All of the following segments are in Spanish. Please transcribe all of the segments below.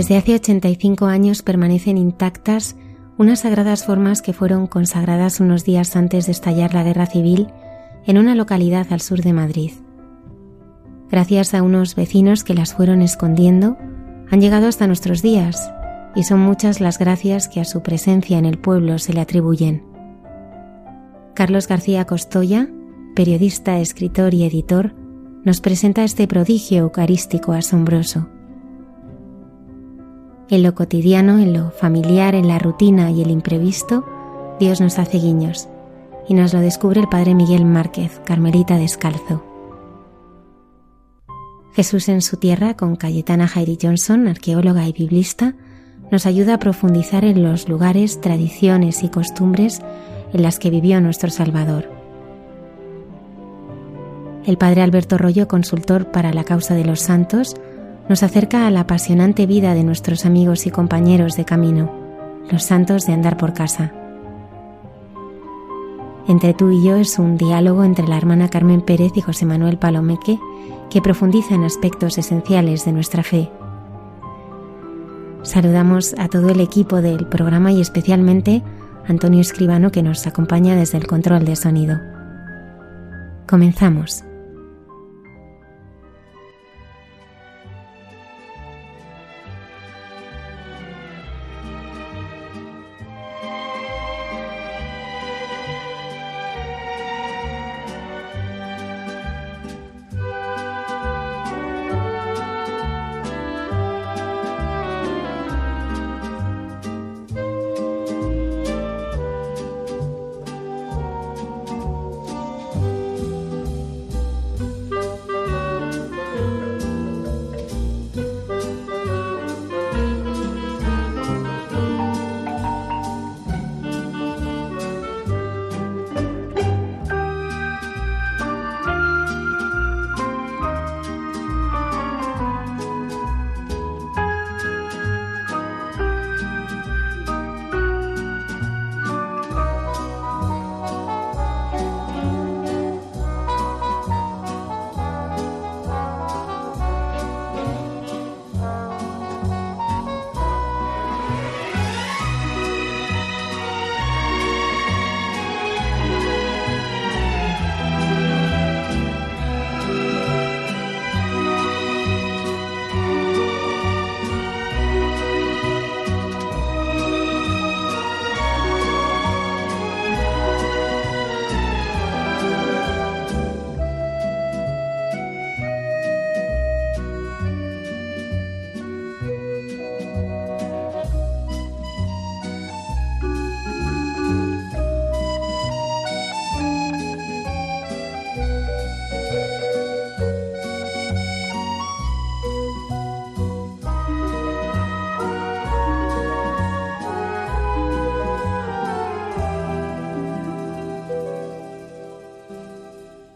Desde hace 85 años permanecen intactas unas sagradas formas que fueron consagradas unos días antes de estallar la guerra civil en una localidad al sur de Madrid. Gracias a unos vecinos que las fueron escondiendo, han llegado hasta nuestros días y son muchas las gracias que a su presencia en el pueblo se le atribuyen. Carlos García Costoya, periodista, escritor y editor, nos presenta este prodigio eucarístico asombroso. En lo cotidiano, en lo familiar, en la rutina y el imprevisto, Dios nos hace guiños y nos lo descubre el Padre Miguel Márquez, Carmelita Descalzo. Jesús en su tierra, con Cayetana Jairi Johnson, arqueóloga y biblista, nos ayuda a profundizar en los lugares, tradiciones y costumbres en las que vivió nuestro Salvador. El Padre Alberto Rollo, consultor para la causa de los santos, nos acerca a la apasionante vida de nuestros amigos y compañeros de camino, los santos de andar por casa. Entre tú y yo es un diálogo entre la hermana Carmen Pérez y José Manuel Palomeque que profundiza en aspectos esenciales de nuestra fe. Saludamos a todo el equipo del programa y especialmente a Antonio Escribano que nos acompaña desde el control de sonido. Comenzamos.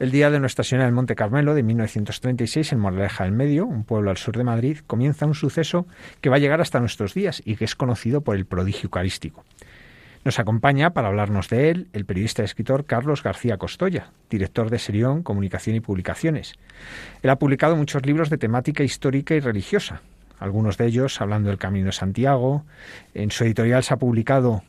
El día de Nuestra Señora del Monte Carmelo de 1936 en Moraleja del Medio, un pueblo al sur de Madrid, comienza un suceso que va a llegar hasta nuestros días y que es conocido por el prodigio eucarístico. Nos acompaña para hablarnos de él el periodista y escritor Carlos García Costoya, director de Serión Comunicación y Publicaciones. Él ha publicado muchos libros de temática histórica y religiosa, algunos de ellos hablando del Camino de Santiago. En su editorial se ha publicado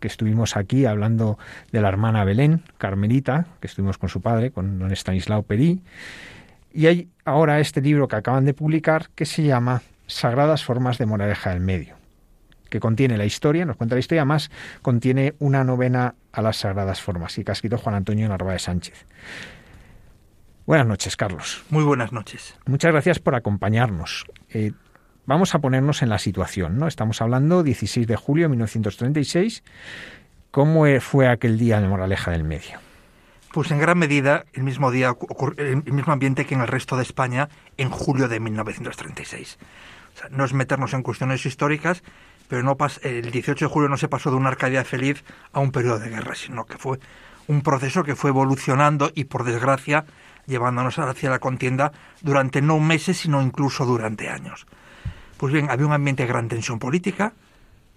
que estuvimos aquí hablando de la hermana Belén, Carmelita, que estuvimos con su padre, con don Estanislao Perí. Y hay ahora este libro que acaban de publicar que se llama Sagradas Formas de Moraleja del Medio, que contiene la historia, nos cuenta la historia, más contiene una novena a las Sagradas Formas y que ha escrito Juan Antonio Narváez Sánchez. Buenas noches, Carlos. Muy buenas noches. Muchas gracias por acompañarnos. Eh, Vamos a ponernos en la situación, ¿no? Estamos hablando 16 de julio de 1936. ¿Cómo fue aquel día de Moraleja del Medio? Pues en gran medida el mismo día, el mismo ambiente que en el resto de España en julio de 1936. O sea, no es meternos en cuestiones históricas, pero no el 18 de julio no se pasó de una Arcadia feliz a un periodo de guerra, sino que fue un proceso que fue evolucionando y, por desgracia, llevándonos hacia la contienda durante no meses, sino incluso durante años. Pues bien, había un ambiente de gran tensión política.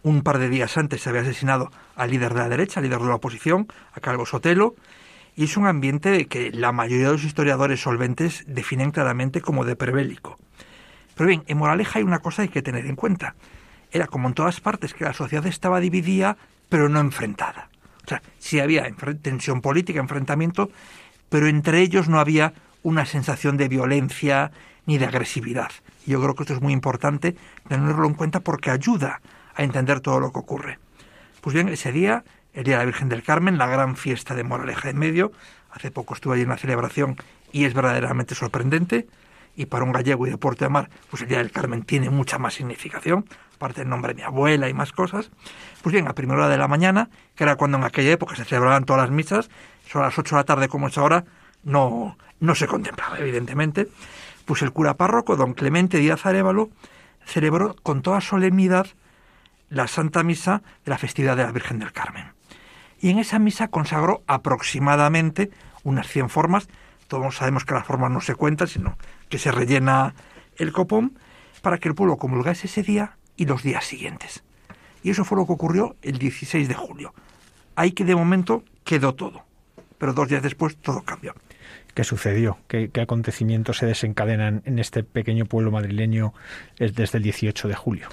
Un par de días antes se había asesinado al líder de la derecha, al líder de la oposición, a Calvo Sotelo, y es un ambiente que la mayoría de los historiadores solventes definen claramente como de prebélico. Pero bien, en Moraleja hay una cosa que hay que tener en cuenta. Era como en todas partes que la sociedad estaba dividida, pero no enfrentada. O sea, sí había tensión política, enfrentamiento, pero entre ellos no había una sensación de violencia ni de agresividad. Y yo creo que esto es muy importante tenerlo en cuenta porque ayuda a entender todo lo que ocurre. Pues bien, ese día el Día de la Virgen del Carmen, la gran fiesta de Moraleja en Medio. Hace poco estuve allí en la celebración y es verdaderamente sorprendente. Y para un gallego y de Puerto de Mar, pues el Día del Carmen tiene mucha más significación, aparte del nombre de mi abuela y más cosas. Pues bien, a primera hora de la mañana, que era cuando en aquella época se celebraban todas las misas, son las 8 de la tarde como es ahora, no, no se contemplaba, evidentemente. Pues el cura párroco, don Clemente Díaz Arevalo, celebró con toda solemnidad la Santa Misa de la festividad de la Virgen del Carmen y en esa misa consagró aproximadamente unas 100 formas. Todos sabemos que las formas no se cuentan, sino que se rellena el copón para que el pueblo comulgase ese día y los días siguientes. Y eso fue lo que ocurrió el 16 de julio. Ahí que de momento quedó todo, pero dos días después todo cambió. ¿Qué sucedió? ¿Qué, acontecimientos se desencadenan en este pequeño pueblo madrileño desde el 18 de julio?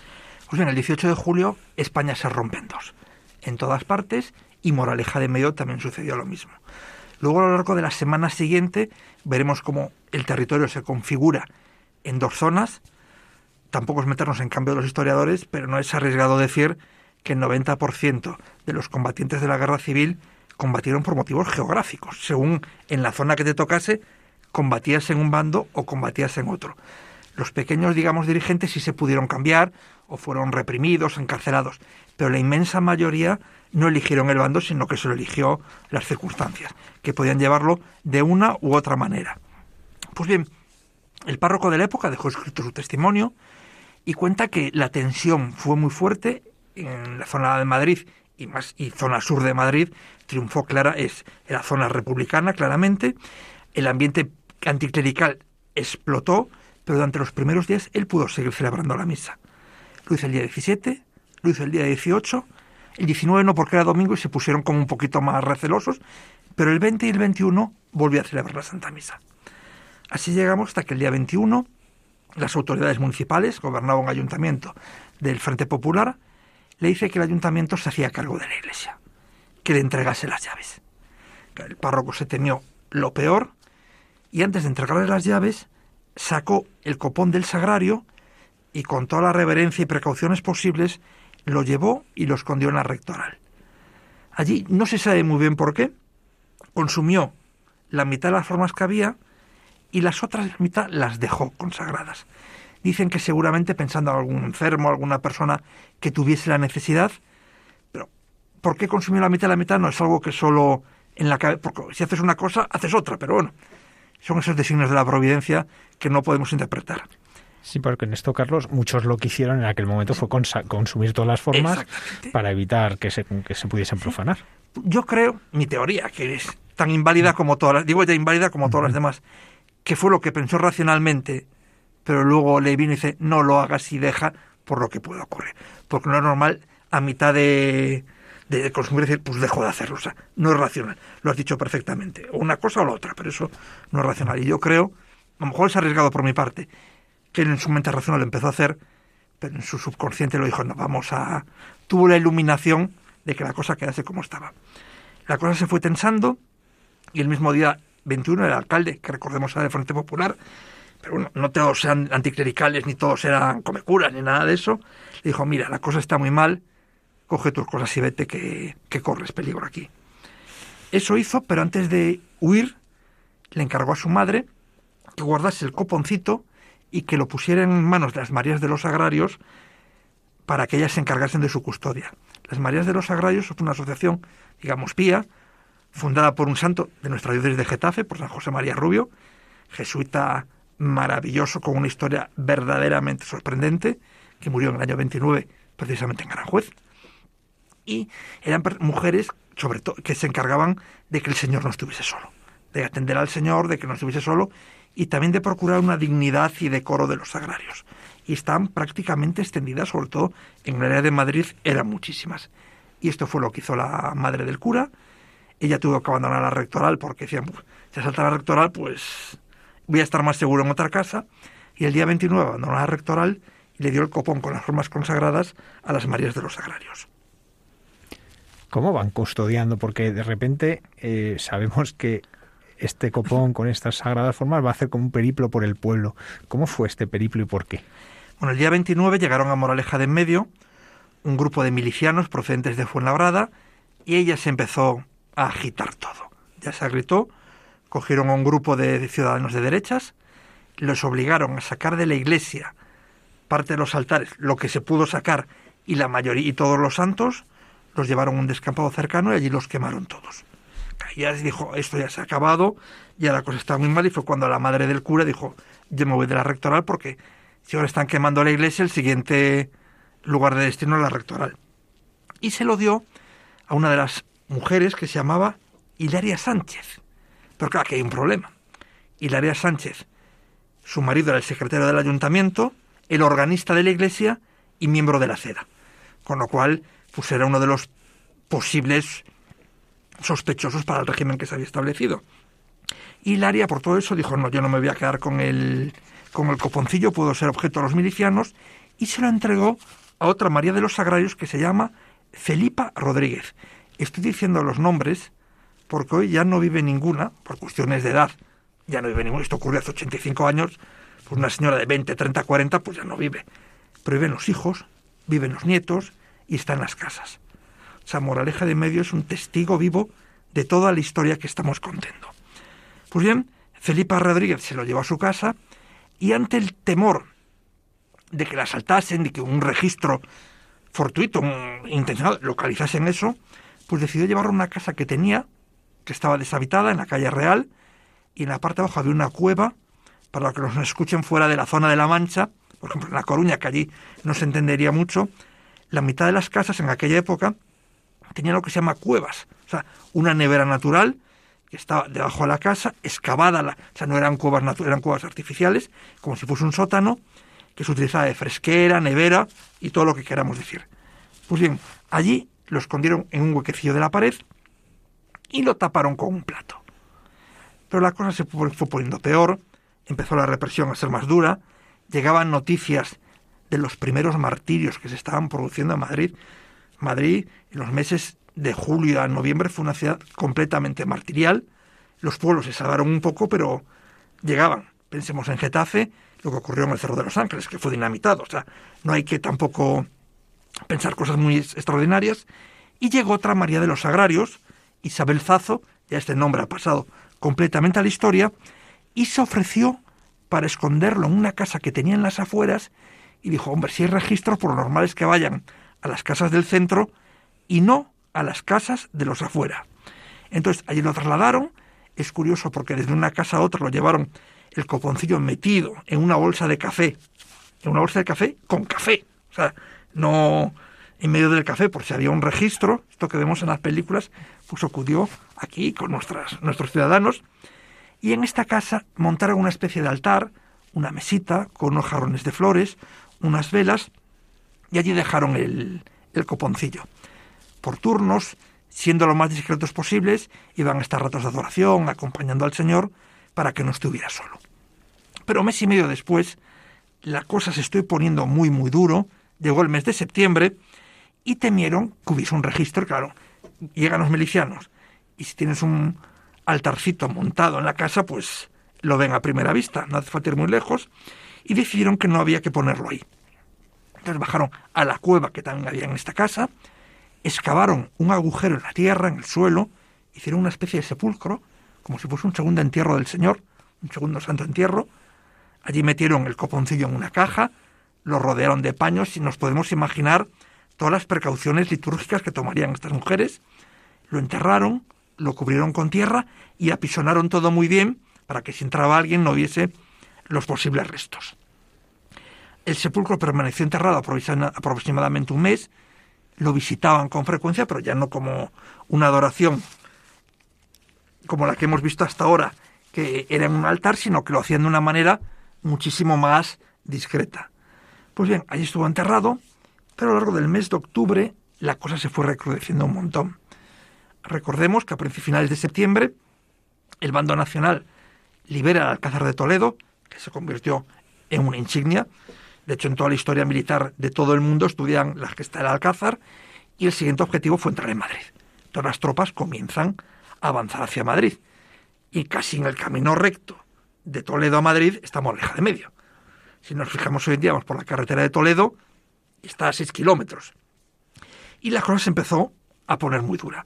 Pues bien, el 18 de julio España se rompe en dos. En todas partes y Moraleja de Medio también sucedió lo mismo. Luego a lo largo de la semana siguiente veremos cómo el territorio se configura en dos zonas. Tampoco es meternos en cambio de los historiadores, pero no es arriesgado decir que el 90% de los combatientes de la guerra civil combatieron por motivos geográficos. Según en la zona que te tocase, combatías en un bando o combatías en otro. Los pequeños, digamos, dirigentes sí se pudieron cambiar o fueron reprimidos, encarcelados, pero la inmensa mayoría no eligieron el bando, sino que se lo eligió las circunstancias, que podían llevarlo de una u otra manera. Pues bien, el párroco de la época dejó escrito su testimonio y cuenta que la tensión fue muy fuerte en la zona de Madrid y más y zona sur de Madrid triunfó clara es la zona republicana claramente el ambiente anticlerical explotó pero durante los primeros días él pudo seguir celebrando la misa lo hizo el día 17 lo hizo el día 18 el 19 no porque era domingo y se pusieron como un poquito más recelosos, pero el 20 y el 21 volvió a celebrar la Santa Misa. Así llegamos hasta que el día 21 las autoridades municipales, gobernaba un ayuntamiento del Frente Popular, le dice que el ayuntamiento se hacía cargo de la iglesia, que le entregase las llaves. El párroco se temió lo peor y antes de entregarle las llaves sacó el copón del sagrario y con toda la reverencia y precauciones posibles lo llevó y lo escondió en la rectoral. Allí no se sabe muy bien por qué, consumió la mitad de las formas que había y las otras mitad las dejó consagradas. Dicen que seguramente pensando en algún enfermo, alguna persona que tuviese la necesidad, pero ¿por qué consumió la mitad de la mitad? No es algo que solo en la cabeza, porque si haces una cosa, haces otra, pero bueno, son esos designios de la providencia que no podemos interpretar. Sí, porque en esto, Carlos, muchos lo que hicieron en aquel momento fue consumir todas las formas para evitar que se, que se pudiesen profanar. Yo creo, mi teoría, que es tan inválida como todas las, digo ya inválida como todas las demás, que fue lo que pensó racionalmente, pero luego le vino y dice, no lo hagas y deja por lo que puede ocurrir. Porque no es normal a mitad de, de consumir decir, pues dejo de hacerlo. O sea, no es racional. Lo has dicho perfectamente. O una cosa o la otra, pero eso no es racional. Y yo creo, a lo mejor es arriesgado por mi parte, que en su mente racional lo empezó a hacer, pero en su subconsciente lo dijo, no, vamos a... Tuvo la iluminación de que la cosa quedase como estaba. La cosa se fue tensando y el mismo día 21 el alcalde, que recordemos era del Frente Popular, no todos eran anticlericales, ni todos eran comecuras, ni nada de eso, le dijo, mira, la cosa está muy mal, coge tus cosas y vete que, que corres peligro aquí. Eso hizo, pero antes de huir, le encargó a su madre que guardase el coponcito y que lo pusiera en manos de las Marías de los Agrarios para que ellas se encargasen de su custodia. Las Marías de los Agrarios es una asociación, digamos, pía, fundada por un santo de nuestra diócesis de Getafe, por San José María Rubio, jesuita maravilloso con una historia verdaderamente sorprendente, que murió en el año 29 precisamente en Aranjuez. Y eran mujeres, sobre todo, que se encargaban de que el Señor no estuviese solo, de atender al Señor, de que no estuviese solo y también de procurar una dignidad y decoro de los sagrarios. Y están prácticamente extendidas, sobre todo en el área de Madrid, eran muchísimas. Y esto fue lo que hizo la madre del cura. Ella tuvo que abandonar la rectoral porque decían, si salta la rectoral, pues voy a estar más seguro en otra casa. Y el día 29 abandonó la rectoral y le dio el copón con las formas consagradas a las Marías de los Sagrarios. ¿Cómo van custodiando? Porque de repente eh, sabemos que este copón con estas sagradas formas va a hacer como un periplo por el pueblo. ¿Cómo fue este periplo y por qué? Bueno, el día 29 llegaron a Moraleja de en medio un grupo de milicianos procedentes de Fuenlabrada y ella se empezó a agitar todo. Ya se gritó, cogieron a un grupo de ciudadanos de derechas, los obligaron a sacar de la iglesia parte de los altares, lo que se pudo sacar y la mayoría y todos los santos, los llevaron a un descampado cercano y allí los quemaron todos. Ya dijo, esto ya se ha acabado, ya la cosa está muy mal, y fue cuando la madre del cura dijo, yo me voy de la rectoral porque si ahora están quemando la iglesia, el siguiente lugar de destino es la rectoral. Y se lo dio a una de las mujeres que se llamaba Hilaria Sánchez. Pero claro, que hay un problema. Hilaria Sánchez, su marido era el secretario del ayuntamiento, el organista de la iglesia y miembro de la CEDA. Con lo cual, pues era uno de los posibles sospechosos para el régimen que se había establecido. Hilaria, por todo eso, dijo, no, yo no me voy a quedar con el, con el coponcillo, puedo ser objeto de los milicianos, y se lo entregó a otra María de los Sagrarios que se llama Felipa Rodríguez. Estoy diciendo los nombres porque hoy ya no vive ninguna, por cuestiones de edad, ya no vive ninguna, esto ocurrió hace 85 años, pues una señora de 20, 30, 40, pues ya no vive. Pero viven los hijos, viven los nietos y está en las casas. O sea, Moraleja de Medio es un testigo vivo de toda la historia que estamos contando. Pues bien, Felipa Rodríguez se lo llevó a su casa y ante el temor de que la asaltasen, de que un registro fortuito, intencionado, localizasen eso, pues decidió llevarlo a una casa que tenía, que estaba deshabitada en la calle Real, y en la parte de abajo había una cueva, para que nos escuchen fuera de la zona de La Mancha, por ejemplo en La Coruña, que allí no se entendería mucho, la mitad de las casas en aquella época tenían lo que se llama cuevas, o sea, una nevera natural que estaba debajo de la casa, excavada, la, o sea, no eran cuevas naturales, eran cuevas artificiales, como si fuese un sótano, que se utilizaba de fresquera, nevera y todo lo que queramos decir. Pues bien, allí lo escondieron en un huequecillo de la pared y lo taparon con un plato. Pero la cosa se fue poniendo peor, empezó la represión a ser más dura, llegaban noticias de los primeros martirios que se estaban produciendo en Madrid. Madrid, en los meses de julio a noviembre, fue una ciudad completamente martirial. Los pueblos se salvaron un poco, pero llegaban. Pensemos en Getafe, lo que ocurrió en el Cerro de los Ángeles, que fue dinamitado. O sea, no hay que tampoco pensar cosas muy extraordinarias. Y llegó otra María de los Agrarios, Isabel Zazo, ya este nombre ha pasado completamente a la historia, y se ofreció para esconderlo en una casa que tenía en las afueras y dijo, hombre, si hay registros, por lo normal es que vayan a las casas del centro y no a las casas de los afuera. Entonces allí lo trasladaron, es curioso porque desde una casa a otra lo llevaron el coponcillo metido en una bolsa de café, en una bolsa de café con café, o sea, no en medio del café, por si había un registro, esto que vemos en las películas, pues acudió aquí con nuestras, nuestros ciudadanos, y en esta casa montaron una especie de altar, una mesita con unos jarrones de flores, unas velas, y allí dejaron el, el coponcillo. Por turnos, siendo lo más discretos posibles, iban a estar ratos de adoración, acompañando al Señor, para que no estuviera solo. Pero mes y medio después, la cosa se estoy poniendo muy, muy duro, llegó el mes de septiembre, y temieron que hubiese un registro, claro, llegan los milicianos, y si tienes un altarcito montado en la casa, pues lo ven a primera vista, no hace falta ir muy lejos, y decidieron que no había que ponerlo ahí. Entonces bajaron a la cueva que también había en esta casa, excavaron un agujero en la tierra, en el suelo, hicieron una especie de sepulcro, como si fuese un segundo entierro del Señor, un segundo santo entierro. Allí metieron el coponcillo en una caja, lo rodearon de paños y nos podemos imaginar todas las precauciones litúrgicas que tomarían estas mujeres. Lo enterraron, lo cubrieron con tierra y apisonaron todo muy bien para que si entraba alguien no viese los posibles restos. El sepulcro permaneció enterrado aproximadamente un mes, lo visitaban con frecuencia, pero ya no como una adoración como la que hemos visto hasta ahora, que era en un altar, sino que lo hacían de una manera muchísimo más discreta. Pues bien, allí estuvo enterrado, pero a lo largo del mes de octubre la cosa se fue recrudeciendo un montón. Recordemos que a finales de septiembre el bando nacional libera el Alcázar de Toledo, que se convirtió en una insignia. De hecho, en toda la historia militar de todo el mundo estudian la gesta del Alcázar y el siguiente objetivo fue entrar en Madrid. Todas las tropas comienzan a avanzar hacia Madrid y casi en el camino recto de Toledo a Madrid estamos Moraleja de medio. Si nos fijamos hoy en día, vamos por la carretera de Toledo, está a 6 kilómetros. Y la cosa se empezó a poner muy dura.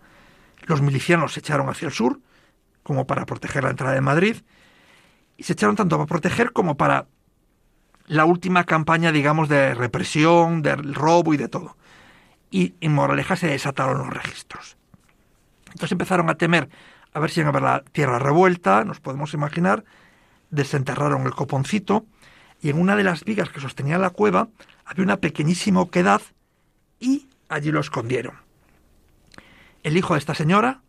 Los milicianos se echaron hacia el sur, como para proteger la entrada de Madrid, y se echaron tanto para proteger como para la última campaña, digamos, de represión, del robo y de todo. Y en Moraleja se desataron los registros. Entonces empezaron a temer a ver si iban a ver la tierra revuelta, nos podemos imaginar, desenterraron el coponcito y en una de las vigas que sostenía la cueva había una pequeñísima oquedad y allí lo escondieron. El hijo de esta señora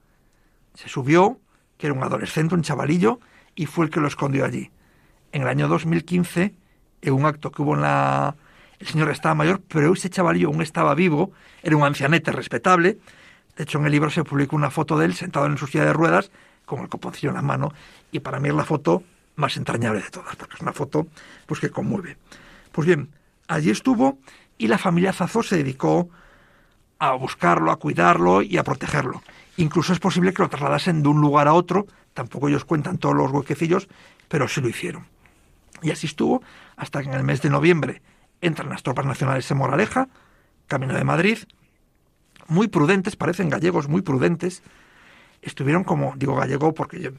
se subió, que era un adolescente, un chavalillo, y fue el que lo escondió allí. En el año 2015, en un acto que hubo en la... El señor estaba mayor, pero ese chavalillo aún estaba vivo, era un ancianete respetable. De hecho, en el libro se publicó una foto de él sentado en su silla de ruedas, con el coponcillo en la mano, y para mí es la foto más entrañable de todas, porque es una foto pues, que conmueve. Pues bien, allí estuvo y la familia Zazo se dedicó a buscarlo, a cuidarlo y a protegerlo. Incluso es posible que lo trasladasen de un lugar a otro, tampoco ellos cuentan todos los huequecillos, pero sí lo hicieron. Y así estuvo hasta que en el mes de noviembre entran las tropas nacionales en Moraleja, camino de Madrid, muy prudentes, parecen gallegos muy prudentes, estuvieron como, digo gallego porque yo,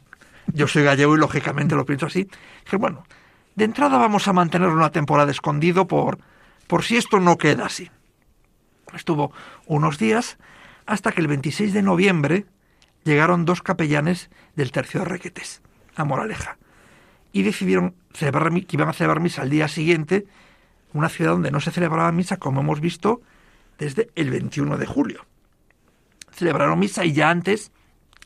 yo soy gallego y lógicamente lo pienso así, que bueno, de entrada vamos a mantener una temporada escondido por, por si esto no queda así. Estuvo unos días hasta que el 26 de noviembre llegaron dos capellanes del tercio de Requetes a Moraleja y decidieron celebrar, que iban a celebrar misa al día siguiente una ciudad donde no se celebraba misa como hemos visto desde el 21 de julio. Celebraron misa y ya antes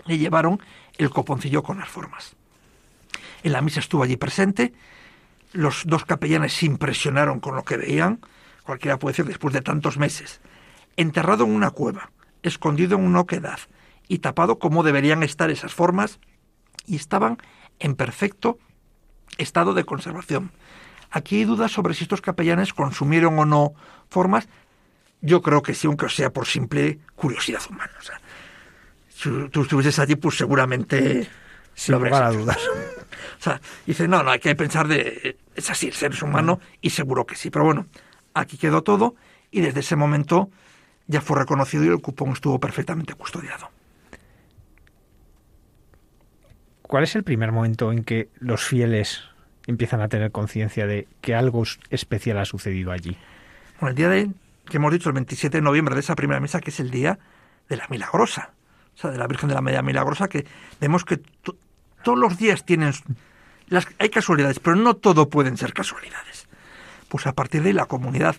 le llevaron el coponcillo con las formas. En la misa estuvo allí presente, los dos capellanes se impresionaron con lo que veían, cualquiera puede decir después de tantos meses, enterrado en una cueva, escondido en una oquedad y tapado como deberían estar esas formas, y estaban en perfecto estado de conservación. Aquí hay dudas sobre si estos capellanes consumieron o no formas. Yo creo que sí, aunque sea por simple curiosidad humana. O sea, si tú estuvieses allí, pues seguramente... Sin lugar a dudas. O sea, dice, no, no, hay que pensar de... Es así, el ser es humano, y seguro que sí. Pero bueno, aquí quedó todo, y desde ese momento ya fue reconocido y el cupón estuvo perfectamente custodiado. ¿Cuál es el primer momento en que los fieles empiezan a tener conciencia de que algo especial ha sucedido allí? Bueno, el día de, que hemos dicho, el 27 de noviembre de esa primera misa, que es el día de la Milagrosa, o sea, de la Virgen de la Media Milagrosa, que vemos que todos los días tienen... Las, hay casualidades, pero no todo pueden ser casualidades. Pues a partir de ahí la comunidad,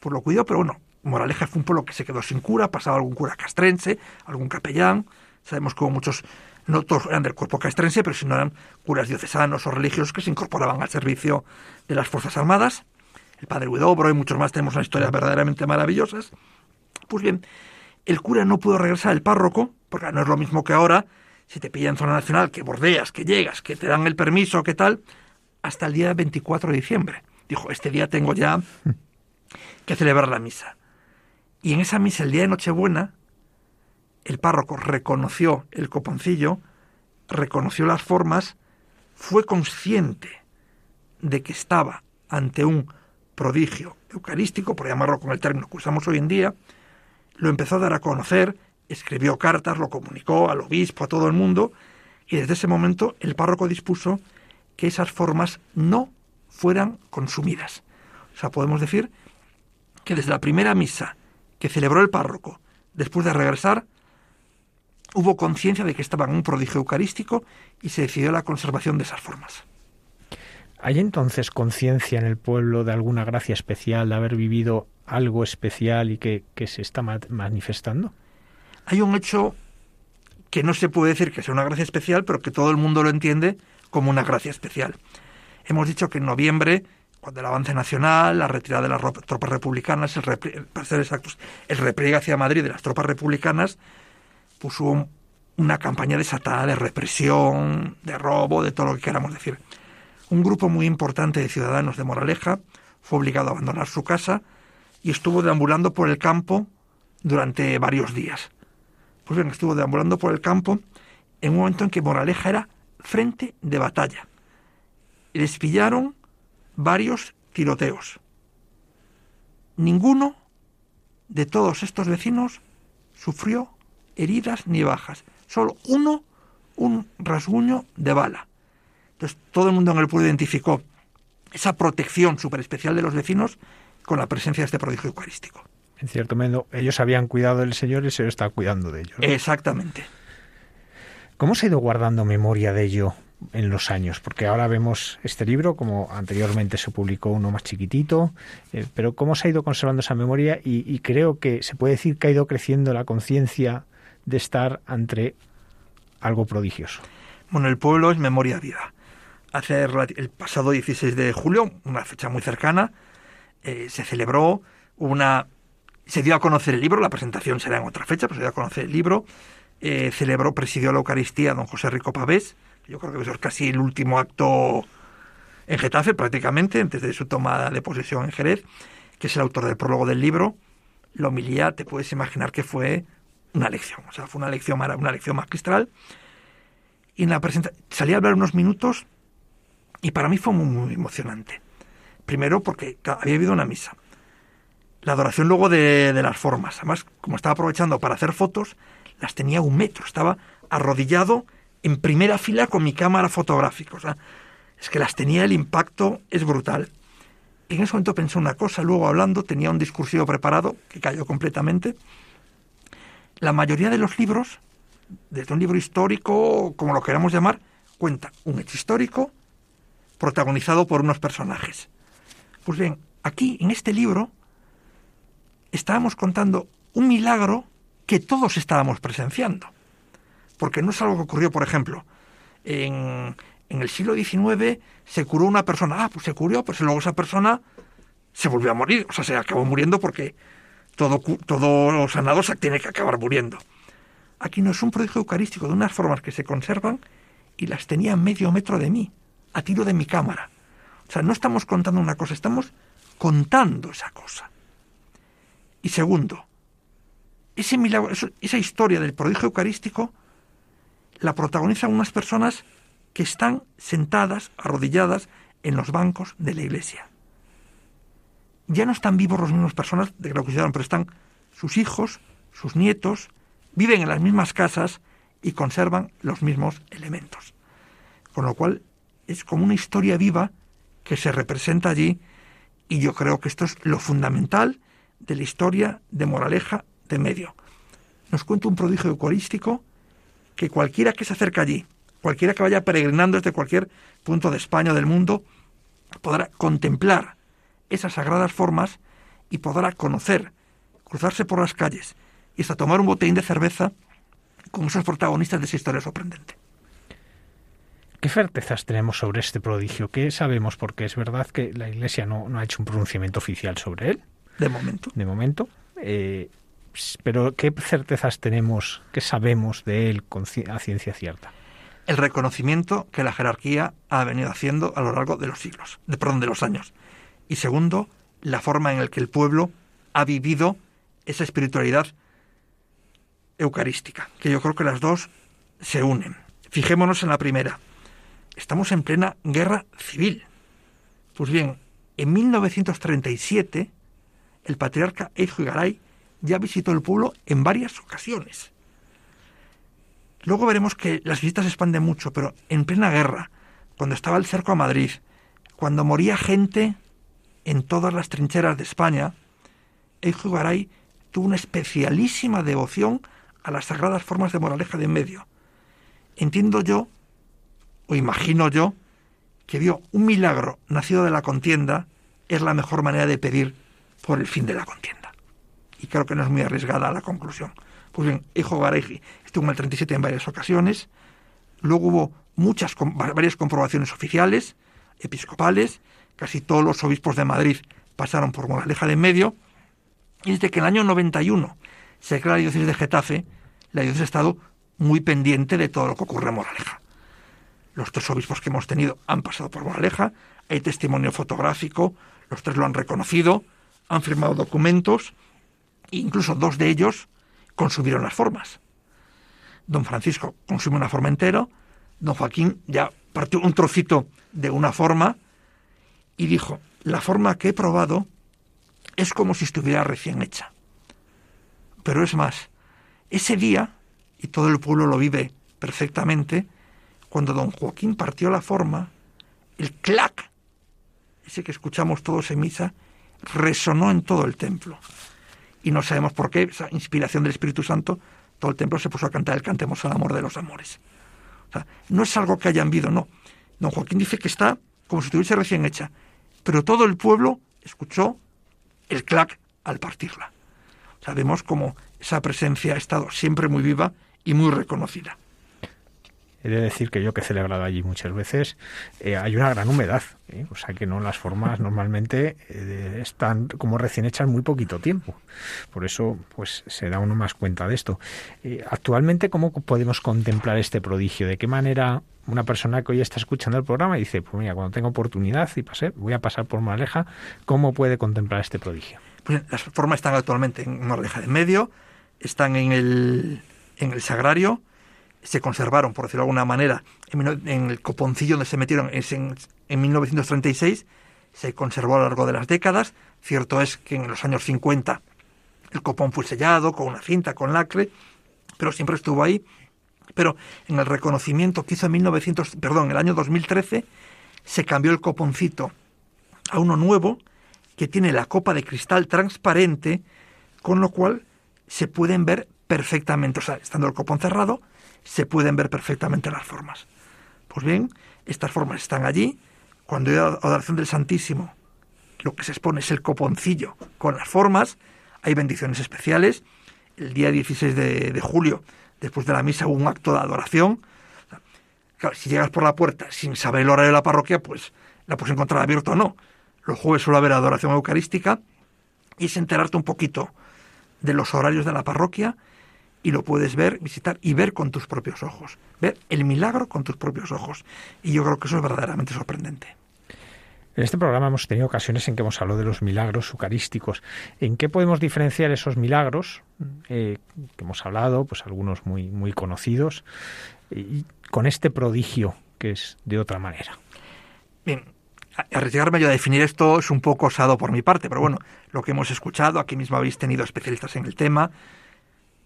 por lo cuidado, pero bueno, Moraleja fue un pueblo que se quedó sin cura, pasaba algún cura castrense, algún capellán, sabemos hubo muchos no todos eran del cuerpo castrense, pero si no eran curas diocesanos o religiosos que se incorporaban al servicio de las Fuerzas Armadas. El padre Huidobro y muchos más tenemos una historia verdaderamente maravillosas. Pues bien, el cura no pudo regresar al párroco, porque no es lo mismo que ahora, si te pillan zona nacional, que bordeas, que llegas, que te dan el permiso, que tal, hasta el día 24 de diciembre. Dijo, este día tengo ya que celebrar la misa. Y en esa misa, el día de Nochebuena, el párroco reconoció el coponcillo, reconoció las formas, fue consciente de que estaba ante un prodigio eucarístico, por llamarlo con el término que usamos hoy en día, lo empezó a dar a conocer, escribió cartas, lo comunicó al obispo, a todo el mundo, y desde ese momento el párroco dispuso que esas formas no fueran consumidas. O sea, podemos decir que desde la primera misa que celebró el párroco, después de regresar, hubo conciencia de que estaba en un prodigio eucarístico y se decidió la conservación de esas formas. ¿Hay entonces conciencia en el pueblo de alguna gracia especial, de haber vivido algo especial y que, que se está manifestando? Hay un hecho que no se puede decir que sea una gracia especial, pero que todo el mundo lo entiende como una gracia especial. Hemos dicho que en noviembre, cuando el avance nacional, la retirada de las tropas republicanas, el para ser exactos, el repliegue hacia Madrid de las tropas republicanas, puso una campaña desatada de represión, de robo, de todo lo que queramos decir. Un grupo muy importante de ciudadanos de Moraleja fue obligado a abandonar su casa y estuvo deambulando por el campo durante varios días. Pues bien, estuvo deambulando por el campo en un momento en que Moraleja era frente de batalla. Les pillaron varios tiroteos. Ninguno de todos estos vecinos sufrió heridas ni bajas. Solo uno, un rasguño de bala. Entonces todo el mundo en el pueblo identificó esa protección súper especial de los vecinos con la presencia de este prodigio eucarístico en cierto modo, ellos habían cuidado del Señor y se está cuidando de ellos. Exactamente. ¿Cómo se ha ido guardando memoria de ello en los años? Porque ahora vemos este libro, como anteriormente se publicó uno más chiquitito, eh, pero ¿cómo se ha ido conservando esa memoria? Y, creo que se puede decir que ha ido creciendo la conciencia de estar ante algo prodigioso. Bueno, el pueblo es memoria viva. Hace el pasado 16 de julio, una fecha muy cercana, eh, se celebró una se dio a conocer el libro, la presentación será en otra fecha, pero se dio a conocer el libro. Eh, celebró, presidió la Eucaristía don José Rico Pavés. Yo creo que eso es casi el último acto en Getafe, prácticamente, antes de su toma de posesión en Jerez, que es el autor del prólogo del libro. La homilía, te puedes imaginar que fue una lección, o sea, fue una lección, una lección magistral. Y en la presentación salí a hablar unos minutos y para mí fue muy, muy emocionante. Primero porque había habido una misa la adoración luego de, las formas. Además, como estaba aprovechando para hacer fotos, las tenía un metro. Estaba arrodillado en primera fila con mi cámara fotográfica. O sea, es que las tenía, el impacto es brutal. En ese momento pensé una cosa, luego hablando, tenía un discursivo preparado que cayó completamente. La mayoría de los libros, desde un libro histórico, como lo queramos llamar, cuenta un hecho histórico protagonizado por unos personajes. Pues bien, aquí, en este libro, estábamos contando un milagro que todos estábamos presenciando. Porque no es algo que ocurrió, por ejemplo, en, el siglo XIX se curó una persona, ah, pues se curó, pues luego esa persona se volvió a morir, o sea, se acabó muriendo porque todo, todo sanado se tiene que acabar muriendo. Aquí no es un prodigio eucarístico de unas formas que se conservan y las tenía a medio metro de mí, a tiro de mi cámara. O sea, no estamos contando una cosa, estamos contando esa cosa. Y segundo, ese milagro, esa historia del prodigio eucarístico la protagonizan unas personas que están sentadas, arrodilladas en los bancos de la iglesia. Ya no están vivos las mismas personas de que lo pero están sus hijos, sus nietos, viven en las mismas casas y conservan los mismos elementos. Con lo cual es como una historia viva que se representa allí y yo creo que esto es lo fundamental de la historia de Moraleja de Medio. Nos cuenta un prodigio eucarístico que cualquiera que se acerque allí, cualquiera que vaya peregrinando desde cualquier punto de España o del mundo, podrá contemplar esas sagradas formas y podrá conocer, cruzarse por las calles y hasta tomar un botellín de cerveza con esos protagonistas de esa historia sorprendente. ¿Qué certezas tenemos sobre este prodigio? ¿Qué sabemos? Porque es verdad que la Iglesia no, no ha hecho un pronunciamiento oficial sobre él. De momento. De momento. Eh, pero ¿qué certezas tenemos, qué sabemos de él a ciencia cierta? El reconocimiento que la jerarquía ha venido haciendo a lo largo de los siglos, de perdón, de los años. Y segundo, la forma en la que el pueblo ha vivido esa espiritualidad eucarística, que yo creo que las dos se unen. Fijémonos en la primera. Estamos en plena guerra civil. Pues bien, en 1937 el patriarca Eijo ya visitó el pueblo en varias ocasiones. Luego veremos que las visitas se expanden mucho, pero en plena guerra, cuando estaba el cerco a Madrid, cuando moría gente en todas las trincheras de España, Eijo tuvo una especialísima devoción a las sagradas formas de moraleja de en medio. Entiendo yo, o imagino yo, que vio un milagro nacido de la contienda es la mejor manera de pedir por el fin de la contienda. Y creo que no es muy arriesgada la conclusión. Pues bien, Hijo Gareji estuvo en el 37 en varias ocasiones, luego hubo muchas, varias comprobaciones oficiales, episcopales, casi todos los obispos de Madrid pasaron por Moraleja de en medio, y desde que en el año 91 se crea la diócesis de Getafe, la diócesis ha estado muy pendiente de todo lo que ocurre en Moraleja. Los tres obispos que hemos tenido han pasado por Moraleja, hay testimonio fotográfico, los tres lo han reconocido, han firmado documentos, incluso dos de ellos consumieron las formas. Don Francisco consumió una forma entera, don Joaquín ya partió un trocito de una forma y dijo, la forma que he probado es como si estuviera recién hecha. Pero es más, ese día, y todo el pueblo lo vive perfectamente, cuando don Joaquín partió la forma, el clac, ese que escuchamos todos en misa, resonó en todo el templo. Y no sabemos por qué, esa inspiración del Espíritu Santo, todo el templo se puso a cantar el Cantemos al amor de los amores. No es algo que hayan visto, no. Don Joaquín dice que está como si estuviese recién hecha, pero todo el pueblo escuchó el clac al partirla. Sabemos cómo esa presencia ha estado siempre muy viva y muy reconocida. He de decir que yo que he celebrado allí muchas veces, eh, hay una gran humedad, ¿eh? o sea que no las formas normalmente eh, están como recién hechas muy poquito tiempo. Por eso, pues se da uno más cuenta de esto. actualmente, ¿cómo podemos contemplar este prodigio? ¿De qué manera una persona que hoy está escuchando el programa y dice, pues mira, cuando tengo oportunidad y pasé, voy a pasar por Maleja, ¿cómo puede contemplar este prodigio? Pues las formas están actualmente en Maleja de medio, están en el, en el sagrario, se conservaron, por decirlo de alguna manera, en, el coponcillo donde se metieron en, en 1936, se conservó a lo largo de las décadas. Cierto es que en los años 50 el copón fue sellado con una cinta, con lacre, pero siempre estuvo ahí. Pero en el reconocimiento que hizo en 1900, perdón, el año 2013, se cambió el coponcito a uno nuevo que tiene la copa de cristal transparente, con lo cual se pueden ver perfectamente, o sea, estando el copón cerrado, se pueden ver perfectamente las formas. Pues bien, estas formas están allí. Cuando hay adoración del Santísimo, lo que se expone es el coponcillo con las formas. Hay bendiciones especiales. El día 16 de, julio, después de la misa, hubo un acto de adoración. Claro, si llegas por la puerta sin saber el horario de la parroquia, pues la puedes encontrar abierta o no. Los jueves suele haber adoración eucarística y es enterarte un poquito de los horarios de la parroquia y lo puedes ver, visitar y ver con tus propios ojos. Ver el milagro con tus propios ojos. Y yo creo que eso es verdaderamente sorprendente. En este programa hemos tenido ocasiones en que hemos hablado de los milagros eucarísticos. ¿En qué podemos diferenciar esos milagros eh, que hemos hablado, pues algunos muy, muy conocidos, y con este prodigio que es de otra manera? Bien, arriesgarme yo a definir esto es un poco osado por mi parte, pero bueno, lo que hemos escuchado, aquí mismo habéis tenido especialistas en el tema,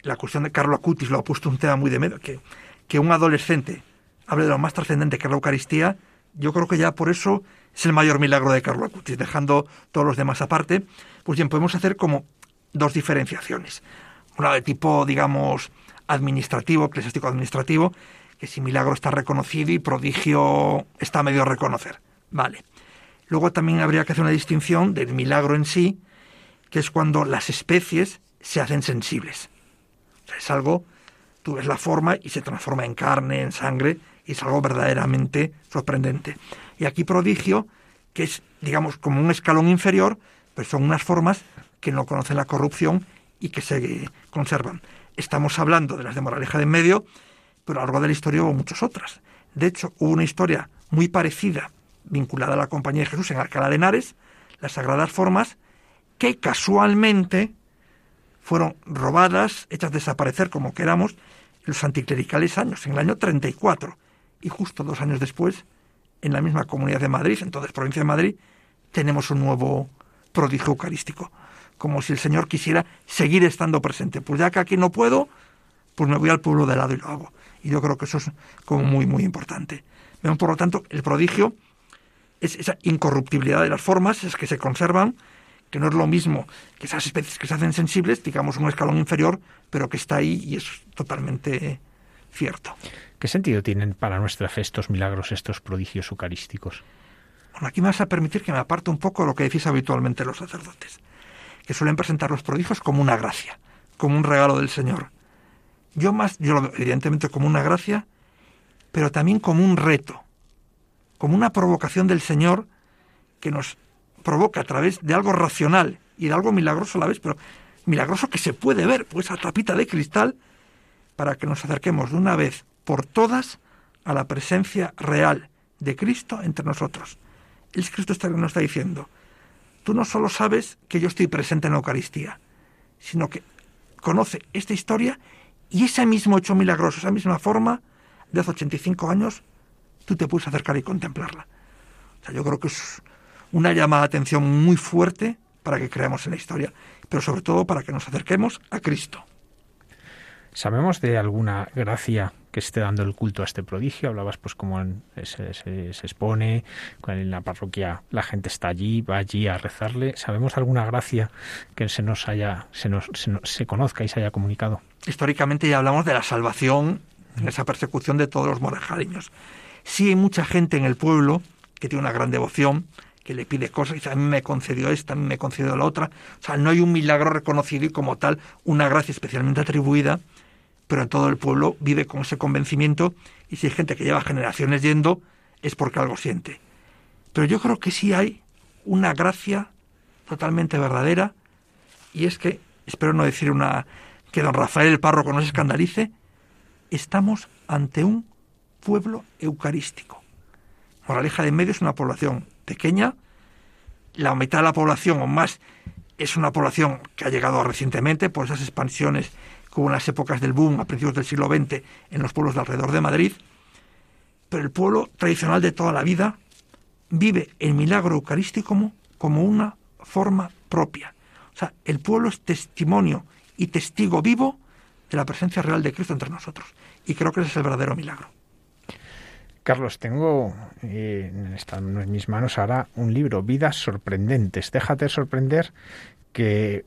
la cuestión de Carlo Acutis lo ha puesto un tema muy de medio, que, que un adolescente hable de lo más trascendente que es la Eucaristía, yo creo que ya por eso es el mayor milagro de Carlo Acutis, dejando todos los demás aparte, pues bien, podemos hacer como dos diferenciaciones. Una de tipo, digamos, administrativo, eclesiástico administrativo, que si milagro está reconocido y prodigio está medio a reconocer. Vale. Luego también habría que hacer una distinción del milagro en sí, que es cuando las especies se hacen sensibles es algo, tú ves la forma y se transforma en carne, en sangre, y es algo verdaderamente sorprendente. Y aquí prodigio, que es, digamos, como un escalón inferior, pero son unas formas que no conocen la corrupción y que se conservan. Estamos hablando de las de Moraleja de en medio, pero a lo largo de la historia hubo muchas otras. De hecho, hubo una historia muy parecida, vinculada a la Compañía de Jesús en Alcalá de Henares, las Sagradas Formas, que casualmente fueron robadas, hechas desaparecer como queramos, los anticlericales años, en el año 34. Y justo dos años después, en la misma comunidad de Madrid, entonces provincia de Madrid, tenemos un nuevo prodigio eucarístico. Como si el Señor quisiera seguir estando presente. Pues ya que aquí no puedo, pues me voy al pueblo de lado y lo hago. Y yo creo que eso es como muy, muy importante. Por lo tanto, el prodigio es esa incorruptibilidad de las formas, es que se conservan, que no es lo mismo que esas especies que se hacen sensibles, digamos un escalón inferior, pero que está ahí y es totalmente cierto. ¿Qué sentido tienen para nuestra fe estos milagros, estos prodigios eucarísticos? Bueno, aquí me vas a permitir que me aparte un poco de lo que decís habitualmente los sacerdotes, que suelen presentar los prodigios como una gracia, como un regalo del Señor. Yo más, yo lo veo evidentemente como una gracia, pero también como un reto, como una provocación del Señor que nos provoca a través de algo racional y de algo milagroso a la vez, pero milagroso que se puede ver, pues esa tapita de cristal, para que nos acerquemos de una vez por todas a la presencia real de Cristo entre nosotros. El Cristo está, nos está diciendo, tú no solo sabes que yo estoy presente en la Eucaristía, sino que conoce esta historia y ese mismo hecho milagroso, esa misma forma, de hace 85 años, tú te puedes acercar y contemplarla. O sea, yo creo que es una llamada de atención muy fuerte para que creamos en la historia, pero sobre todo para que nos acerquemos a Cristo. ¿Sabemos de alguna gracia que esté dando el culto a este prodigio? Hablabas pues como se, se, expone, en la parroquia la gente está allí, va allí a rezarle. ¿Sabemos alguna gracia que se nos haya, se, nos, se, conozca y se haya comunicado? Históricamente ya hablamos de la salvación en esa persecución de todos los morajareños. Sí hay mucha gente en el pueblo que tiene una gran devoción, que le pide cosas, y a mí me concedió esta, a mí me concedió la otra. O sea, no hay un milagro reconocido y como tal una gracia especialmente atribuida pero todo el pueblo vive con ese convencimiento y si hay gente que lleva generaciones yendo es porque algo siente. Pero yo creo que sí hay una gracia totalmente verdadera y es que, espero no decir una que don Rafael el párroco no se escandalice, estamos ante un pueblo eucarístico. Moraleja de Medio es una población pequeña, la mitad de la población o más es una población que ha llegado recientemente por esas expansiones como en las épocas del boom a principios del siglo XX en los pueblos de alrededor de Madrid, pero el pueblo tradicional de toda la vida vive el milagro eucarístico como, como una forma propia. O sea, el pueblo es testimonio y testigo vivo de la presencia real de Cristo entre nosotros. Y creo que ese es el verdadero milagro. Carlos, tengo eh, en mis manos ahora un libro, Vidas sorprendentes. Déjate sorprender que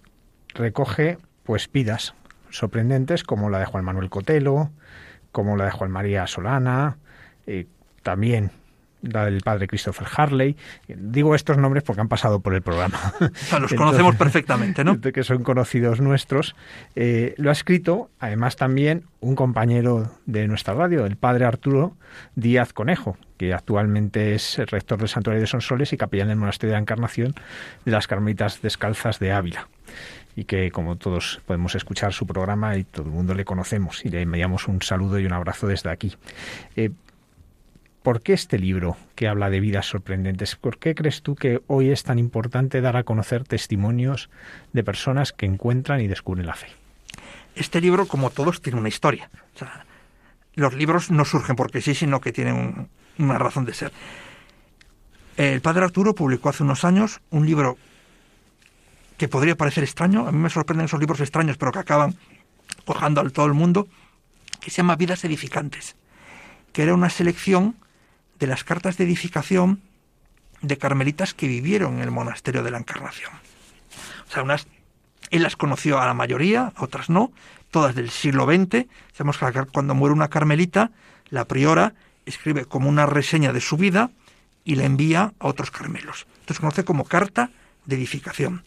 recoge pues vidas sorprendentes como la de Juan Manuel Cotelo, como la de Juan María Solana, eh, también la del padre Christopher Harley. Digo estos nombres porque han pasado por el programa. los conocemos perfectamente, ¿no? Que son conocidos nuestros. Eh, lo ha escrito, además, también un compañero de nuestra radio, el padre Arturo Díaz Conejo, que actualmente es rector del Santuario de Sonsoles y capellán del Monasterio de la Encarnación de las Carmelitas Descalzas de Ávila y que como todos podemos escuchar su programa y todo el mundo le conocemos y le enviamos un saludo y un abrazo desde aquí. Eh, ¿Por qué este libro que habla de vidas sorprendentes? ¿Por qué crees tú que hoy es tan importante dar a conocer testimonios de personas que encuentran y descubren la fe? Este libro, como todos, tiene una historia. los libros no surgen porque sí, sino que tienen una razón de ser. El padre Arturo publicó hace unos años un libro que podría parecer extraño, a mí me sorprenden esos libros extraños, pero que acaban cojando a todo el mundo, que se llama Vidas Edificantes, que era una selección de las cartas de edificación de carmelitas que vivieron en el monasterio de la Encarnación. O sea, unas, él las conoció a la mayoría, otras no, todas del siglo XX. Sabemos que cuando muere una carmelita, la priora escribe como una reseña de su vida y la envía a otros carmelos. Entonces se conoce como carta de edificación.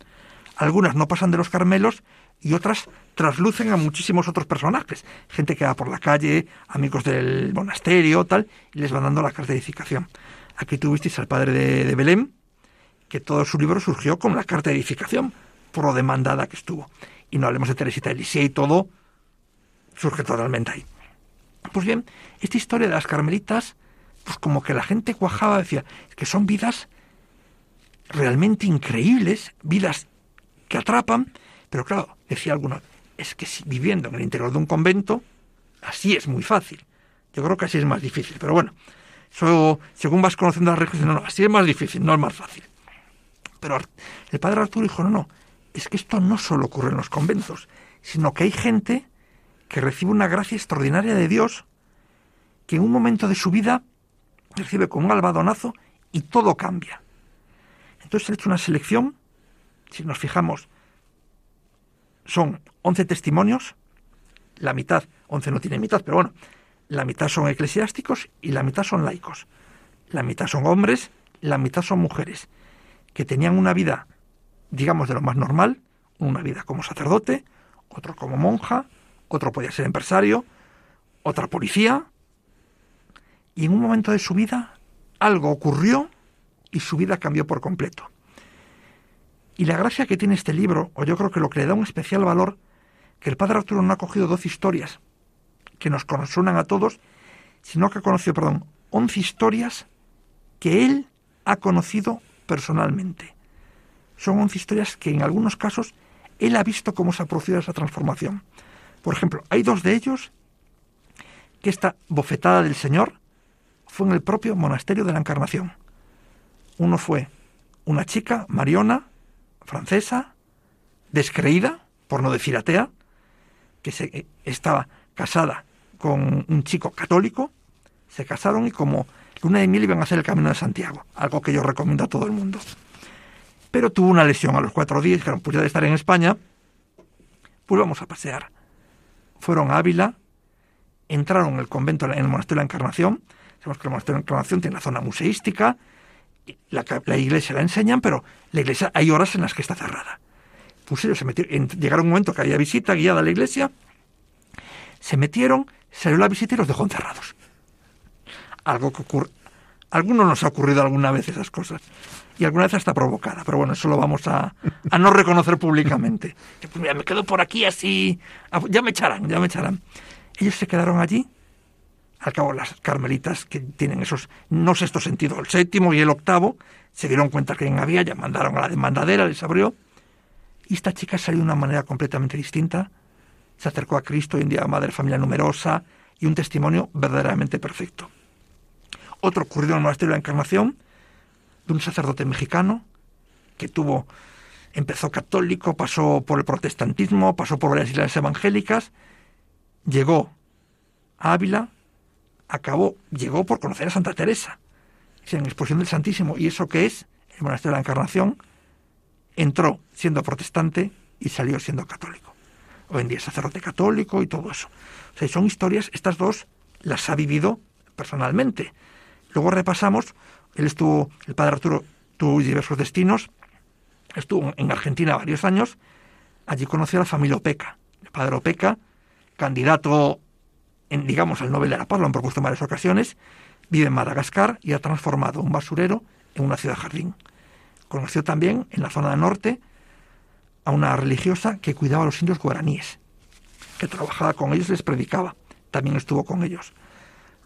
Algunas no pasan de los Carmelos y otras traslucen a muchísimos otros personajes. Gente que va por la calle, amigos del monasterio, tal, y les van dando la carta edificación. Aquí tuvisteis al padre de, Belén, que todo su libro surgió con la carta de edificación, por lo demandada que estuvo. Y no hablemos de Teresita Elisea y todo surge totalmente ahí. Pues bien, esta historia de las carmelitas, pues como que la gente cuajaba, decía, que son vidas realmente increíbles, vidas que atrapan, pero claro, decía alguno, es que si viviendo en el interior de un convento, así es muy fácil. Yo creo que así es más difícil, pero bueno, según vas conociendo las reglas, no, no, así es más difícil, no es más fácil. Pero el padre Arturo dijo, no, no, es que esto no solo ocurre en los conventos, sino que hay gente que recibe una gracia extraordinaria de Dios, que en un momento de su vida recibe con un albadonazo y todo cambia. Entonces he hecho una selección si nos fijamos, son 11 testimonios, la mitad, 11 no tiene mitad, pero bueno, la mitad son eclesiásticos y la mitad son laicos. La mitad son hombres, la mitad son mujeres, que tenían una vida, digamos, de lo más normal, una vida como sacerdote, otro como monja, otro podía ser empresario, otra policía, y en un momento de su vida algo ocurrió y su vida cambió por completo. Y la gracia que tiene este libro, o yo creo que lo que le da un especial valor, que el padre Arturo no ha cogido 12 historias que nos consuenan a todos, sino que ha conocido, perdón, 11 historias que él ha conocido personalmente. Son 11 historias que en algunos casos él ha visto cómo se ha producido esa transformación. Por ejemplo, hay dos de ellos que esta bofetada del Señor fue en el propio monasterio de la Encarnación. Uno fue una chica, Mariona, francesa, descreída, por no decir atea, que se, eh, estaba casada con un chico católico, se casaron y como luna de miel iban a hacer el camino de Santiago, algo que yo recomiendo a todo el mundo. Pero tuvo una lesión a los cuatro días, dijeron, pues ya de estar en España, pues vamos a pasear. Fueron a Ávila, entraron en el convento, en el monasterio de la Encarnación, sabemos que el monasterio de la Encarnación tiene la zona museística, la, la, iglesia la enseñan, pero la iglesia hay horas en las que está cerrada. Pues ellos se metieron, llegaron un momento que había visita guiada a la iglesia, se metieron, salió la visita y los dejó encerrados. Algo que ocurre. A algunos nos ha ocurrido alguna vez esas cosas. Y alguna vez hasta provocada. Pero bueno, eso lo vamos a, a no reconocer públicamente. Pues mira, me quedo por aquí así. Ya me echarán, ya me echarán. Ellos se quedaron allí al cabo, las carmelitas que tienen esos, no sé estos sentidos, el séptimo y el octavo, se dieron cuenta que había, ya mandaron a la demandadera, les abrió. Y esta chica salió de una manera completamente distinta. Se acercó a Cristo, hoy en día madre familia numerosa y un testimonio verdaderamente perfecto. Otro ocurrió en el monasterio de la Encarnación, de un sacerdote mexicano que tuvo, empezó católico, pasó por el protestantismo, pasó por varias iglesias evangélicas, llegó a Ávila, acabó, llegó por conocer a Santa Teresa, en exposición del Santísimo, y eso que es el monasterio de la Encarnación, entró siendo protestante y salió siendo católico. Hoy en día es sacerdote católico y todo eso. O sea, son historias, estas dos las ha vivido personalmente. Luego repasamos, él estuvo, el padre Arturo tuvo diversos destinos, estuvo en Argentina varios años, allí conoció a la familia Opeca. El padre Opeca, candidato digamos, al Nobel de la Paz, lo han propuesto en varias ocasiones, vive en Madagascar y ha transformado un basurero en una ciudad jardín. Conoció también en la zona norte a una religiosa que cuidaba a los indios guaraníes, que trabajaba con ellos les predicaba. También estuvo con ellos.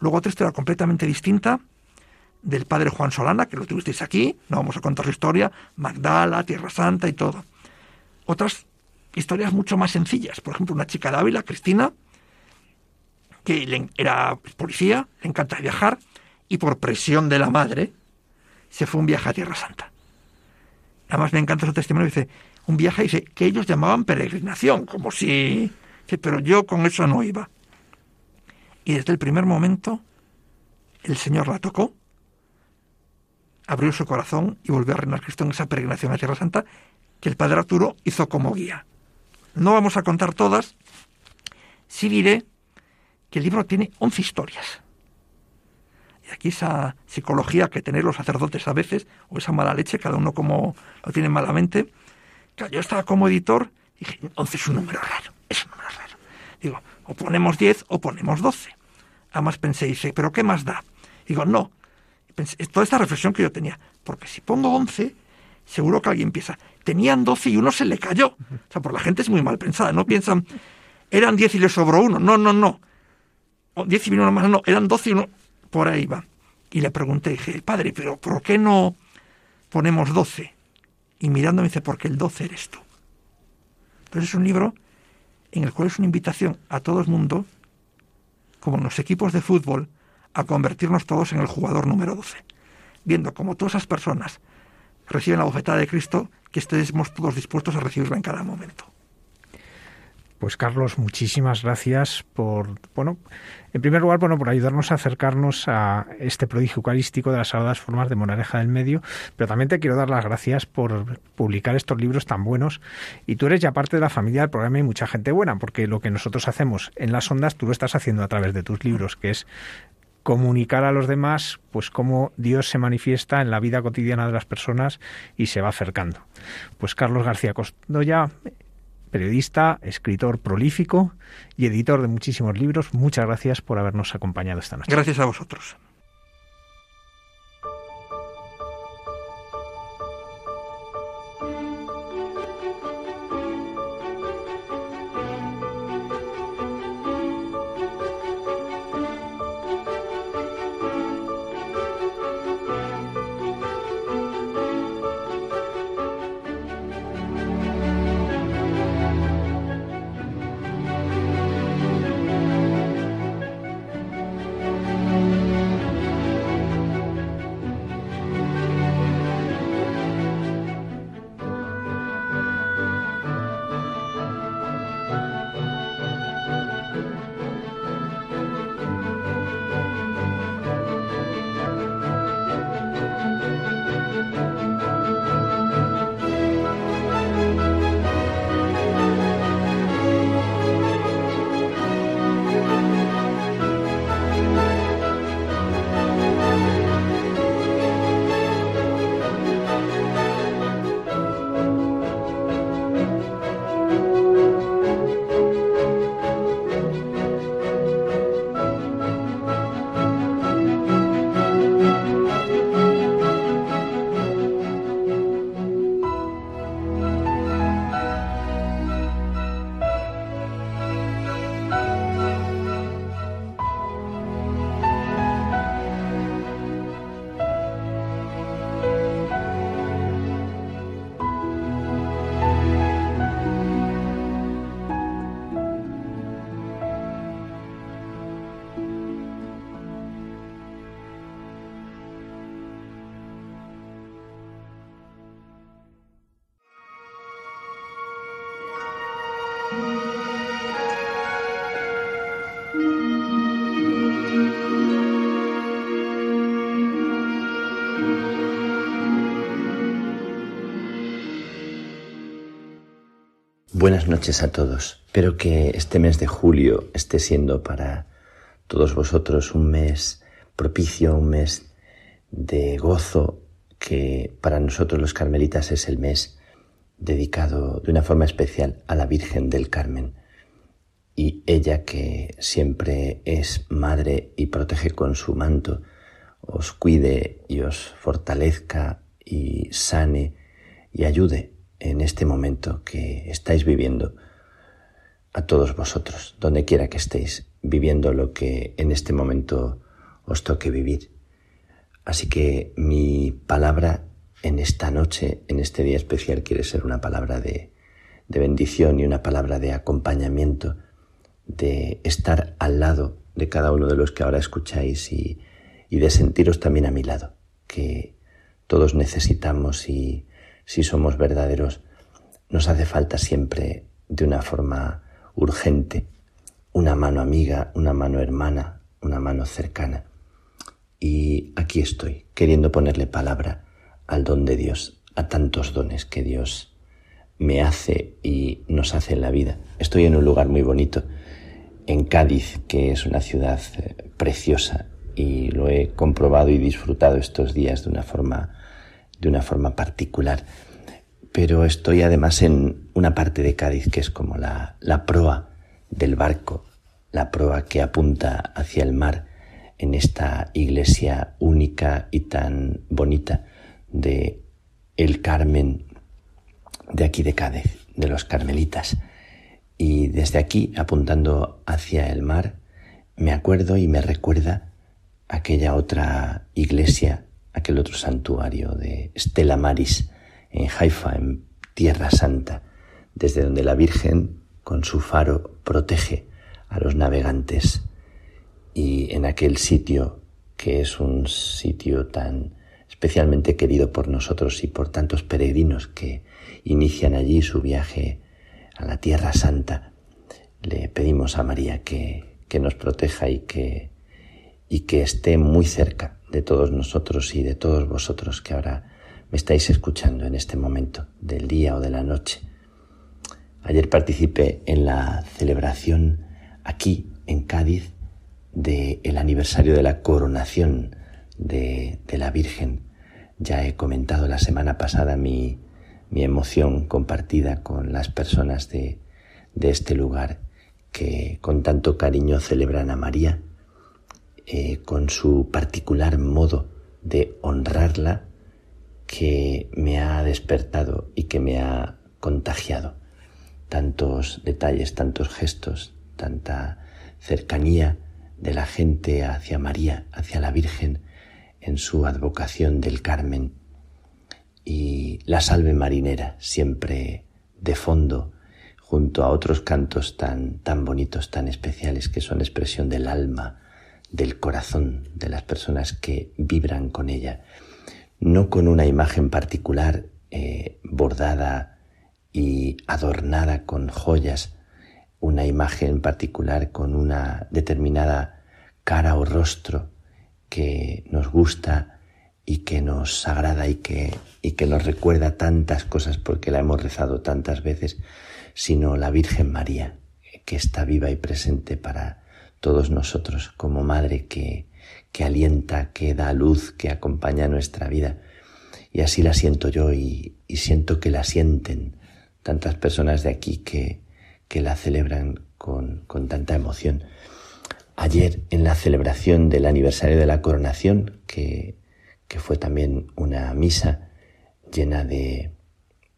Luego otra historia completamente distinta del padre Juan Solana, que lo tuvisteis aquí, no vamos a contar la historia, Magdala, Tierra Santa y todo. Otras historias mucho más sencillas, por ejemplo, una chica de Ávila, Cristina, que era policía, le encanta viajar, y por presión de la madre se fue un viaje a Tierra Santa. Además me encanta su testimonio, dice, un viaje dice, que ellos llamaban peregrinación, como si... pero yo con eso no iba. Y desde el primer momento el Señor la tocó, abrió su corazón y volvió a reinar Cristo en esa peregrinación a Tierra Santa que el Padre Arturo hizo como guía. No vamos a contar todas, sí diré el libro tiene 11 historias. Y aquí esa psicología que tenéis los sacerdotes a veces, o esa mala leche, cada uno como lo tiene malamente. Yo estaba como editor y dije, 11 es un número raro, es un número raro. Digo, o ponemos 10 o ponemos 12. Además pensé, dice, ¿pero qué más da? Digo, no. Pensé, toda esta reflexión que yo tenía, porque si pongo 11, seguro que alguien piensa, tenían 12 y uno se le cayó. O sea, por la gente es muy mal pensada, no piensan, eran 10 y le sobró uno. No, no, no. 10 y vino más, no, eran 12 y uno, por ahí va. Y le pregunté, dije, padre, pero ¿por qué no ponemos 12? Y mirándome dice, porque el 12 eres tú. Entonces es un libro en el cual es una invitación a todo el mundo, como en los equipos de fútbol, a convertirnos todos en el jugador número 12. Viendo cómo todas esas personas reciben la bofetada de Cristo, que estemos todos dispuestos a recibirla en cada momento. Pues Carlos, muchísimas gracias por, bueno, en primer lugar, bueno, por ayudarnos a acercarnos a este prodigio eucarístico de las sagradas formas de Monareja del Medio, pero también te quiero dar las gracias por publicar estos libros tan buenos. Y tú eres ya parte de la familia del programa y mucha gente buena, porque lo que nosotros hacemos en las ondas, tú lo estás haciendo a través de tus libros, que es comunicar a los demás pues cómo Dios se manifiesta en la vida cotidiana de las personas y se va acercando. Pues Carlos García Costoya periodista, escritor prolífico y editor de muchísimos libros. Muchas gracias por habernos acompañado esta noche. Gracias a vosotros. Buenas noches a todos. Espero que este mes de julio esté siendo para todos vosotros un mes propicio, un mes de gozo, que para nosotros los carmelitas es el mes dedicado de una forma especial a la Virgen del Carmen. Y ella que siempre es madre y protege con su manto, os cuide y os fortalezca y sane y ayude en este momento que estáis viviendo, a todos vosotros, donde quiera que estéis, viviendo lo que en este momento os toque vivir. Así que mi palabra en esta noche, en este día especial, quiere ser una palabra de, de bendición y una palabra de acompañamiento, de estar al lado de cada uno de los que ahora escucháis y, y de sentiros también a mi lado, que todos necesitamos y si somos verdaderos, nos hace falta siempre de una forma urgente una mano amiga, una mano hermana, una mano cercana. Y aquí estoy, queriendo ponerle palabra al don de Dios, a tantos dones que Dios me hace y nos hace en la vida. Estoy en un lugar muy bonito, en Cádiz, que es una ciudad eh, preciosa y lo he comprobado y disfrutado estos días de una forma de una forma particular. Pero estoy además en una parte de Cádiz que es como la, la proa del barco, la proa que apunta hacia el mar en esta iglesia única y tan bonita de el Carmen de aquí de Cádiz, de los carmelitas. Y desde aquí, apuntando hacia el mar, me acuerdo y me recuerda aquella otra iglesia aquel otro santuario de Stella Maris en Haifa, en Tierra Santa, desde donde la Virgen con su faro protege a los navegantes. Y en aquel sitio que es un sitio tan especialmente querido por nosotros y por tantos peregrinos que inician allí su viaje a la Tierra Santa, le pedimos a María que, que nos proteja y que, y que esté muy cerca de todos nosotros y de todos vosotros que ahora me estáis escuchando en este momento del día o de la noche. Ayer participé en la celebración aquí en Cádiz del aniversario de la coronación de, de, la Virgen. Ya he comentado la semana pasada mi, mi emoción compartida con las personas de, de, este lugar que con tanto cariño celebran a María, eh, con su particular modo de honrarla que me ha despertado y que me ha contagiado. Tantos detalles, tantos gestos, tanta cercanía de la gente hacia María, hacia la Virgen, en su advocación del Carmen y la salve marinera siempre de fondo junto a otros cantos tan tan bonitos, tan especiales que son expresión del alma, del corazón de las personas que vibran con ella, no con una imagen particular eh, bordada y adornada con joyas, una imagen particular con una determinada cara o rostro que nos gusta y que nos agrada y que, y que nos recuerda tantas cosas porque la hemos rezado tantas veces, sino la Virgen María, que está viva y presente para todos nosotros como Madre que, que alienta, que da luz, que acompaña nuestra vida. Y así la siento yo y, siento que la sienten tantas personas de aquí que, que la celebran con, con tanta emoción. Ayer en la celebración del aniversario de la coronación, que, que fue también una misa llena de,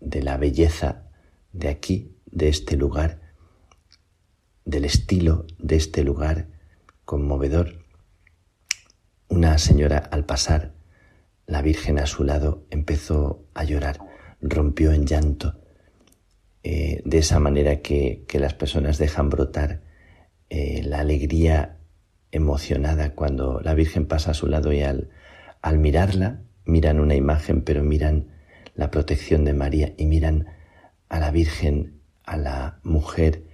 de la belleza de aquí, de este lugar, del estilo de este lugar conmovedor, una señora al pasar, la Virgen a su lado, empezó a llorar, rompió en llanto, eh, de esa manera que, que las personas dejan brotar eh, la alegría emocionada cuando la Virgen pasa a su lado y al, al mirarla miran una imagen, pero miran la protección de María y miran a la Virgen, a la mujer,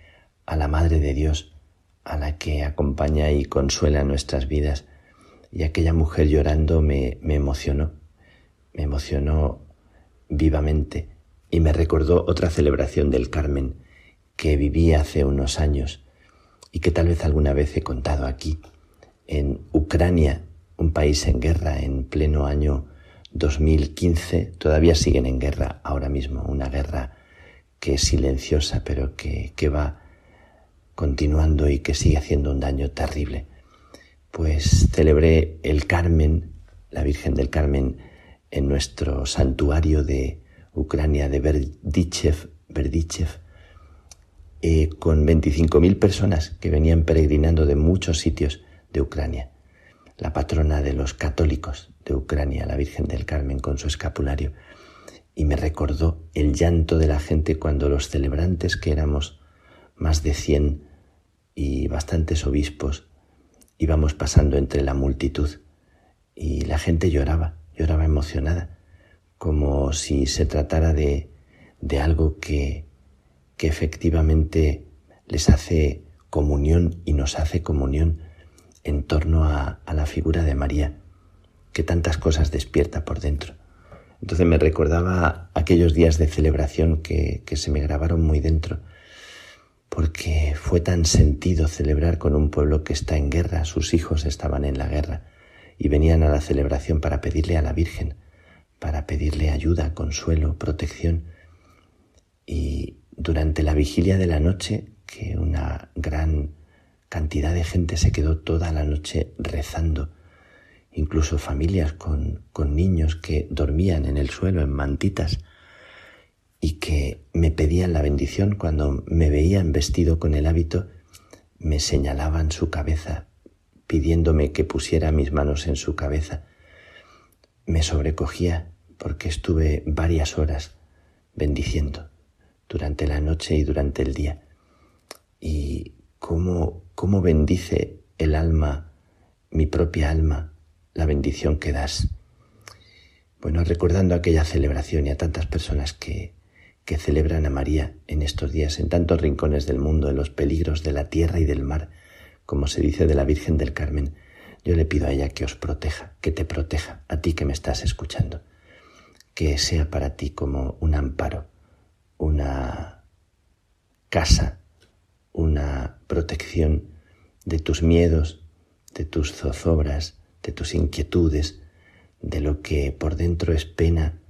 a la Madre de Dios, a la que acompaña y consuela nuestras vidas. Y aquella mujer llorando me, me emocionó, me emocionó vivamente y me recordó otra celebración del Carmen que viví hace unos años y que tal vez alguna vez he contado aquí. En Ucrania, un país en guerra en pleno año 2015, todavía siguen en guerra ahora mismo, una guerra que es silenciosa pero que, que va continuando y que sigue haciendo un daño terrible. Pues celebré el Carmen, la Virgen del Carmen, en nuestro santuario de Ucrania de Berdichev, Berdichev eh, con 25.000 personas que venían peregrinando de muchos sitios de Ucrania. La patrona de los católicos de Ucrania, la Virgen del Carmen, con su escapulario. Y me recordó el llanto de la gente cuando los celebrantes, que éramos más de 100 y bastantes obispos, íbamos pasando entre la multitud. Y la gente lloraba, lloraba emocionada, como si se tratara de, de algo que, que efectivamente les hace comunión y nos hace comunión en torno a, la figura de María, que tantas cosas despierta por dentro. Entonces me recordaba aquellos días de celebración que, que se me grabaron muy dentro, porque fue tan sentido celebrar con un pueblo que está en guerra, sus hijos estaban en la guerra y venían a la celebración para pedirle a la Virgen, para pedirle ayuda, consuelo, protección. Y, durante la vigilia de la noche, que una gran cantidad de gente se quedó toda la noche rezando, incluso familias con, con niños que dormían en el suelo en mantitas y que me pedían la bendición cuando me veían vestido con el hábito, me señalaban su cabeza, pidiéndome que pusiera mis manos en su cabeza. Me sobrecogía porque estuve varias horas bendiciendo durante la noche y durante el día. Y cómo, cómo bendice el alma, mi propia alma, la bendición que das. Bueno, recordando aquella celebración y a tantas personas que, que celebran a María en estos días en tantos rincones del mundo, en los peligros de la tierra y del mar, como se dice de la Virgen del Carmen, yo le pido a ella que os proteja, que te proteja, a ti que me estás escuchando, que sea para ti como un amparo, una casa, una protección de tus miedos, de tus zozobras, de tus inquietudes, de lo que por dentro es pena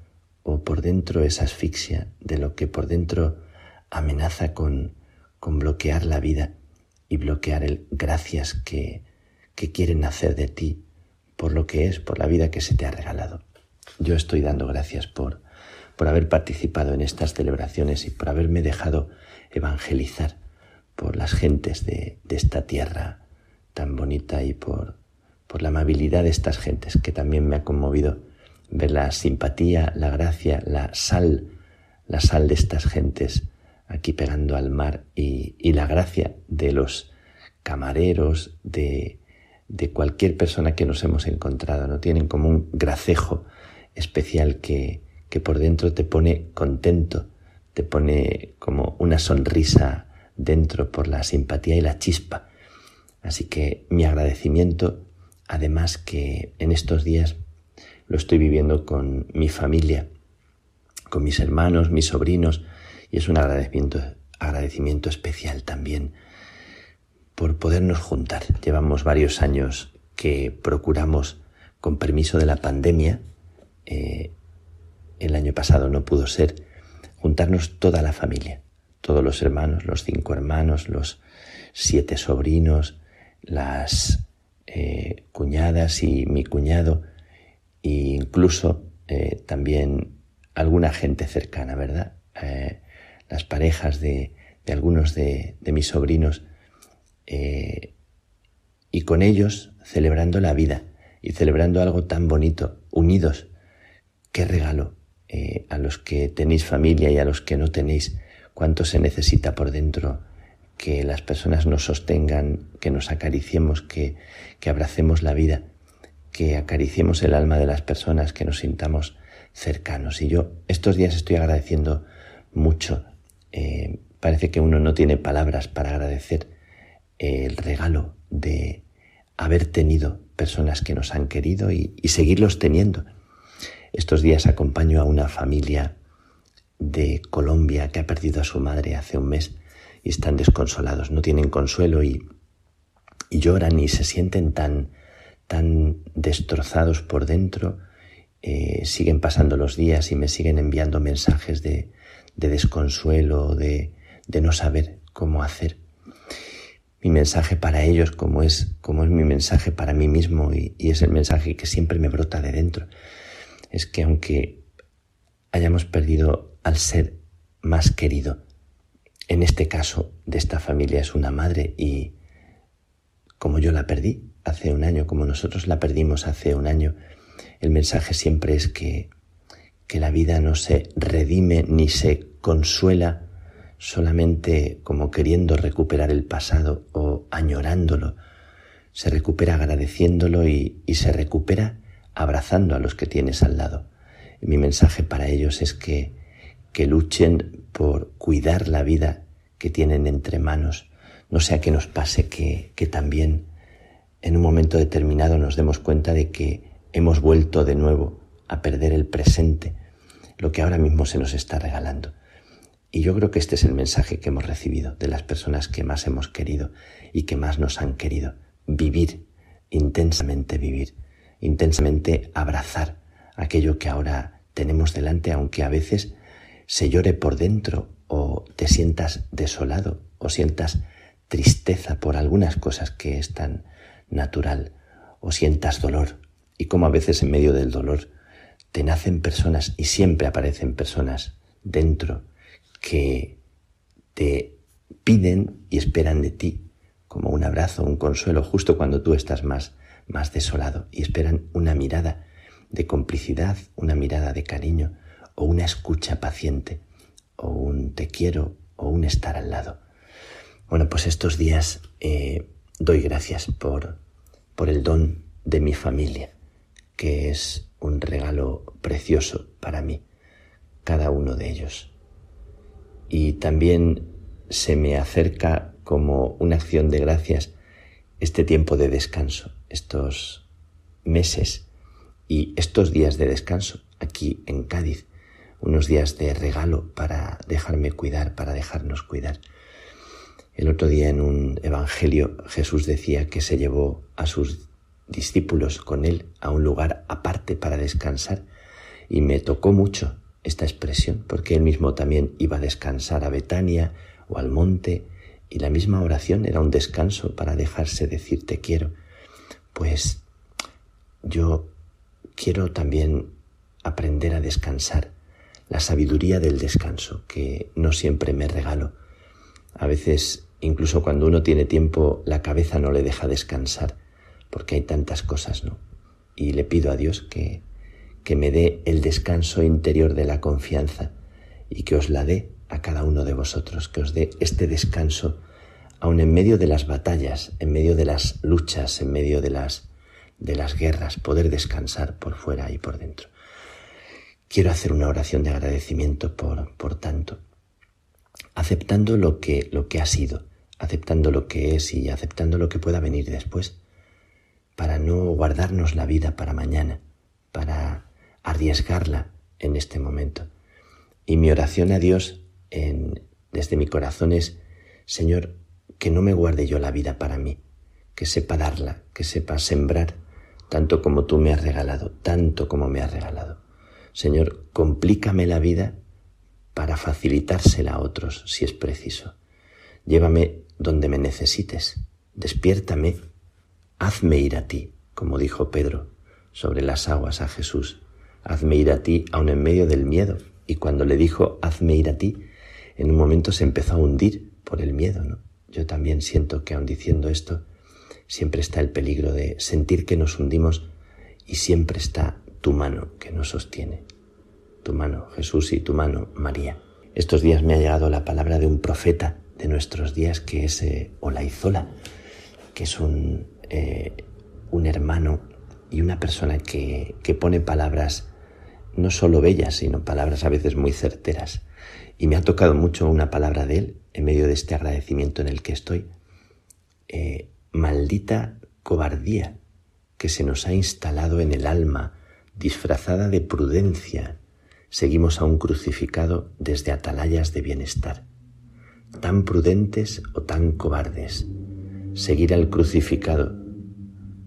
o por dentro es asfixia, de lo que por dentro amenaza con, con bloquear la vida y bloquear el gracias que, que quieren hacer de ti por lo que es, por la vida que se te ha regalado. Yo estoy dando gracias por, por haber participado en estas celebraciones y por haberme dejado evangelizar por las gentes de, de esta tierra tan bonita y por, por la amabilidad de estas gentes, que también me ha conmovido ver la simpatía, la gracia, la sal, la sal de estas gentes aquí pegando al mar y, y la gracia de los camareros, de, de cualquier persona que nos hemos encontrado, ¿no? Tienen como un gracejo especial que, que por dentro te pone contento, te pone como una sonrisa dentro por la simpatía y la chispa. Así que mi agradecimiento, además que en estos días lo estoy viviendo con mi familia, con mis hermanos, mis sobrinos, y es un agradecimiento, agradecimiento especial también por podernos juntar. Llevamos varios años que procuramos, con permiso de la pandemia, eh, el año pasado no pudo ser, juntarnos toda la familia, todos los hermanos, los cinco hermanos, los siete sobrinos, las eh, cuñadas y mi cuñado, e incluso eh, también alguna gente cercana, ¿verdad? las parejas de, algunos de, mis sobrinos eh, y con ellos celebrando la vida y celebrando algo tan bonito, unidos. Qué regalo eh, a los que tenéis familia y a los que no tenéis, cuánto se necesita por dentro que las personas nos sostengan, que nos acariciemos, que, que abracemos la vida, que acariciemos el alma de las personas, que nos sintamos cercanos. Y yo estos días estoy agradeciendo mucho. Eh, parece que uno no tiene palabras para agradecer el regalo de haber tenido personas que nos han querido y, seguirlos teniendo. Estos días acompaño a una familia de Colombia que ha perdido a su madre hace un mes y están desconsolados, no tienen consuelo y, lloran y se sienten tan, tan destrozados por dentro. Eh, siguen pasando los días y me siguen enviando mensajes de, desconsuelo, de no saber cómo hacer mi mensaje para ellos como es, como es mi mensaje para mí mismo y es el mensaje que siempre me brota de dentro. Es que aunque hayamos perdido al ser más querido, en este caso de esta familia es una madre y como yo la perdí hace un año, como nosotros la perdimos hace un año, el mensaje siempre es que, que la vida no se redime ni se consuela solamente como queriendo recuperar el pasado o añorándolo, se recupera agradeciéndolo y, se recupera abrazando a los que tienes al lado. mi mensaje para ellos es que, que luchen por cuidar la vida que tienen entre manos, no sea que nos pase que, que también en un momento determinado nos demos cuenta de que hemos vuelto de nuevo a perder el presente, lo que ahora mismo se nos está regalando. Y yo creo que este es el mensaje que hemos recibido de las personas que más hemos querido y que más nos han querido. Vivir, intensamente vivir, intensamente abrazar aquello que ahora tenemos delante, aunque a veces se llore por dentro o te sientas desolado o sientas tristeza por algunas cosas que es tan natural o sientas dolor y como a veces en medio del dolor te nacen personas y siempre aparecen personas dentro que te piden y esperan de ti como un abrazo, un consuelo, justo cuando tú estás más, más desolado y esperan una mirada de complicidad, una mirada de cariño o una escucha paciente o un te quiero o un estar al lado. Bueno, pues estos días eh, doy gracias por, por el don de mi familia, que es un regalo precioso para mí, cada uno de ellos y también se me acerca como una acción de gracias este tiempo de descanso, estos meses y estos días de descanso aquí en Cádiz, unos días de regalo para dejarme cuidar, para dejarnos cuidar. El otro día en un evangelio Jesús decía que se llevó a sus discípulos con él a un lugar aparte para descansar y me tocó mucho esta expresión porque él mismo también iba a descansar a Betania o al monte y la misma oración era un descanso para dejarse decir te quiero. Pues yo quiero también aprender a descansar, la sabiduría del descanso, que no siempre me regalo. A veces, incluso cuando uno tiene tiempo, la cabeza no le deja descansar, porque hay tantas cosas, ¿no? Y le pido a Dios que, que me dé el descanso interior de la confianza y que os la dé a cada uno de vosotros, que os dé este descanso, aun en medio de las batallas, en medio de las luchas, en medio de las, de las guerras, poder descansar por fuera y por dentro. Quiero hacer una oración de agradecimiento por, por tanto, aceptando lo que, lo que ha sido, aceptando lo que es y aceptando lo que pueda venir después, para no guardarnos la vida para mañana, para arriesgarla en este momento. Y mi oración a Dios desde mi corazón es, Señor, que no me guarde yo la vida para mí, que sepa darla, que sepa sembrar, tanto como tú me has regalado, tanto como me has regalado. Señor, complícame la vida para facilitársela a otros si es preciso. Llévame donde me necesites, despiértame, hazme ir a ti, como dijo Pedro sobre las aguas a Jesús, hazme ir a ti aun en medio del miedo. Y cuando le dijo, hazme ir a ti, en un momento se empezó a hundir por el miedo, ¿no? Yo también siento que aun diciendo esto, siempre está el peligro de sentir que nos hundimos y siempre está tu mano que nos sostiene. Tu mano, Jesús, y tu mano, María. Estos días me ha llegado la palabra de un profeta de nuestros días que es eh, que es un, eh, un hermano y una persona que, que pone palabras no solo bellas, sino palabras a veces muy certeras. Y me ha tocado mucho una palabra de él en medio de este agradecimiento en el que estoy. Eh, maldita cobardía que se nos ha instalado en el alma disfrazada de prudencia, seguimos a un crucificado desde atalayas de bienestar. Tan prudentes o tan cobardes, seguir al crucificado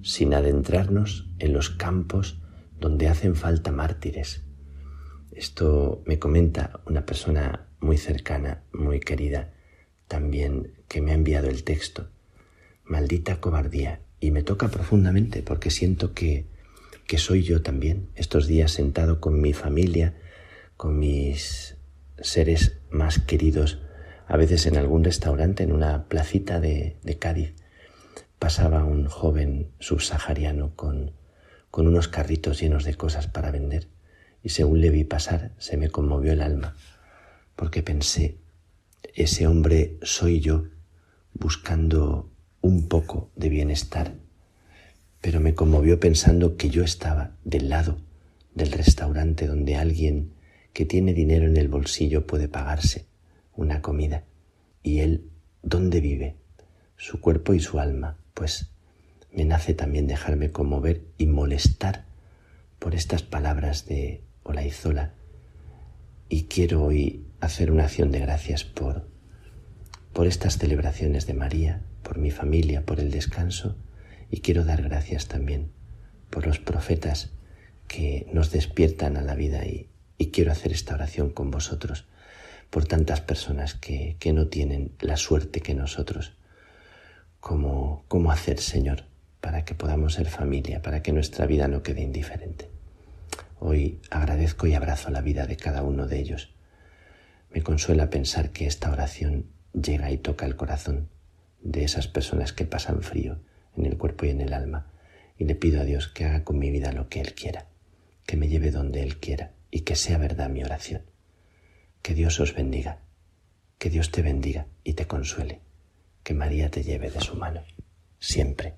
sin adentrarnos en los campos donde hacen falta mártires. Esto me comenta una persona muy cercana, muy querida, también que me ha enviado el texto. Maldita cobardía. Y me toca profundamente porque siento que que soy yo también, estos días sentado con mi familia, con mis seres más queridos, a veces en algún restaurante, en una placita de, Cádiz, pasaba un joven subsahariano con, con unos carritos llenos de cosas para vender, y según le vi pasar se me conmovió el alma, porque pensé, ese hombre soy yo buscando un poco de bienestar pero me conmovió pensando que yo estaba del lado del restaurante donde alguien que tiene dinero en el bolsillo puede pagarse una comida. ¿Y él dónde vive? Su cuerpo y su alma. Pues me nace también dejarme conmover y molestar por estas palabras de Olaizola. Y quiero hoy hacer una acción de gracias por, por estas celebraciones de María, por mi familia, por el descanso y quiero dar gracias también por los profetas que nos despiertan a la vida y, quiero hacer esta oración con vosotros por tantas personas que, que no tienen la suerte que nosotros. ¿Cómo, ¿Cómo hacer, Señor, para que podamos ser familia, para que nuestra vida no quede indiferente? Hoy agradezco y abrazo la vida de cada uno de ellos. Me consuela pensar que esta oración llega y toca el corazón de esas personas que pasan frío en el cuerpo y en el alma, y le pido a Dios que haga con mi vida lo que Él quiera, que me lleve donde Él quiera y que sea verdad mi oración. Que Dios os bendiga, que Dios te bendiga y te consuele, que María te lleve de su mano, siempre.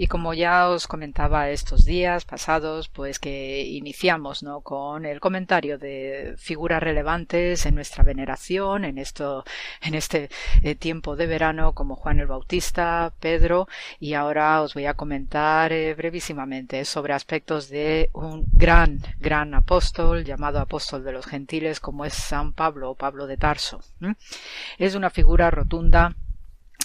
Y como ya os comentaba estos días pasados, pues que iniciamos ¿no? con el comentario de figuras relevantes en nuestra veneración, en esto, en este eh, tiempo de verano, como Juan el Bautista, Pedro, y ahora os voy a comentar eh, brevísimamente sobre aspectos de un gran, gran apóstol llamado apóstol de los gentiles, como es San Pablo o Pablo de Tarso. Es una figura rotunda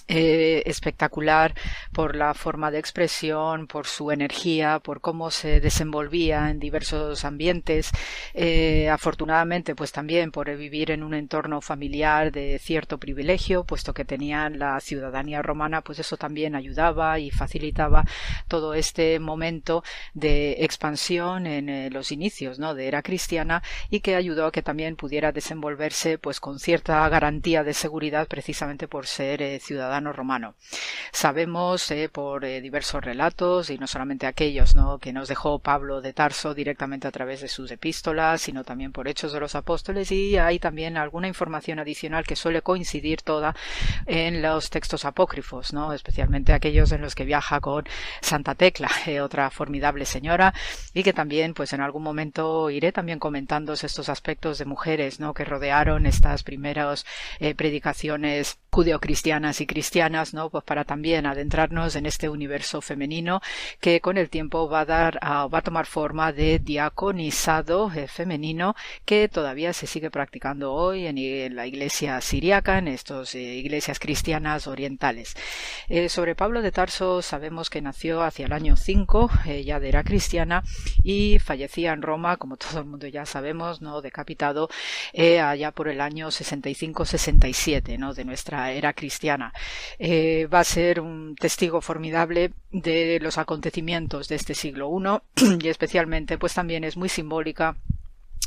eh, espectacular por la forma de expresión, por su energía, por cómo se desenvolvía en diversos ambientes, eh, afortunadamente pues también por vivir en un entorno familiar de cierto privilegio, puesto que tenían la ciudadanía romana, pues eso también ayudaba y facilitaba todo este momento de expansión en eh, los inicios ¿no? de era cristiana y que ayudó a que también pudiera desenvolverse pues con cierta garantía de seguridad precisamente por ser romano. Sabemos eh, por eh, diversos relatos, y no solamente aquellos ¿no? que nos dejó Pablo de Tarso directamente a través de sus epístolas, sino también por hechos de los apóstoles, y hay también alguna información adicional que suele coincidir toda en los textos apócrifos, ¿no? especialmente aquellos en los que viaja con Santa Tecla, eh, otra formidable señora, y que también, pues en algún momento iré también comentando estos aspectos de mujeres ¿no? que rodearon estas primeras predicaciones judeocristianas y cristianas, ¿no? Pues para también adentrarnos en este universo femenino que con el tiempo va a dar, va a tomar forma de diaconizado eh, femenino que todavía se sigue practicando hoy en, la iglesia siriaca, en estas eh, iglesias cristianas orientales. Eh, sobre Pablo de Tarso sabemos que nació hacia el año 5, ya de era cristiana, y fallecía en Roma, como todo el mundo ya sabemos, ¿no? Decapitado allá por el año 65-67, ¿no? De nuestra era cristiana. Eh, va a ser un testigo formidable de los acontecimientos de este siglo I y especialmente pues también es muy simbólica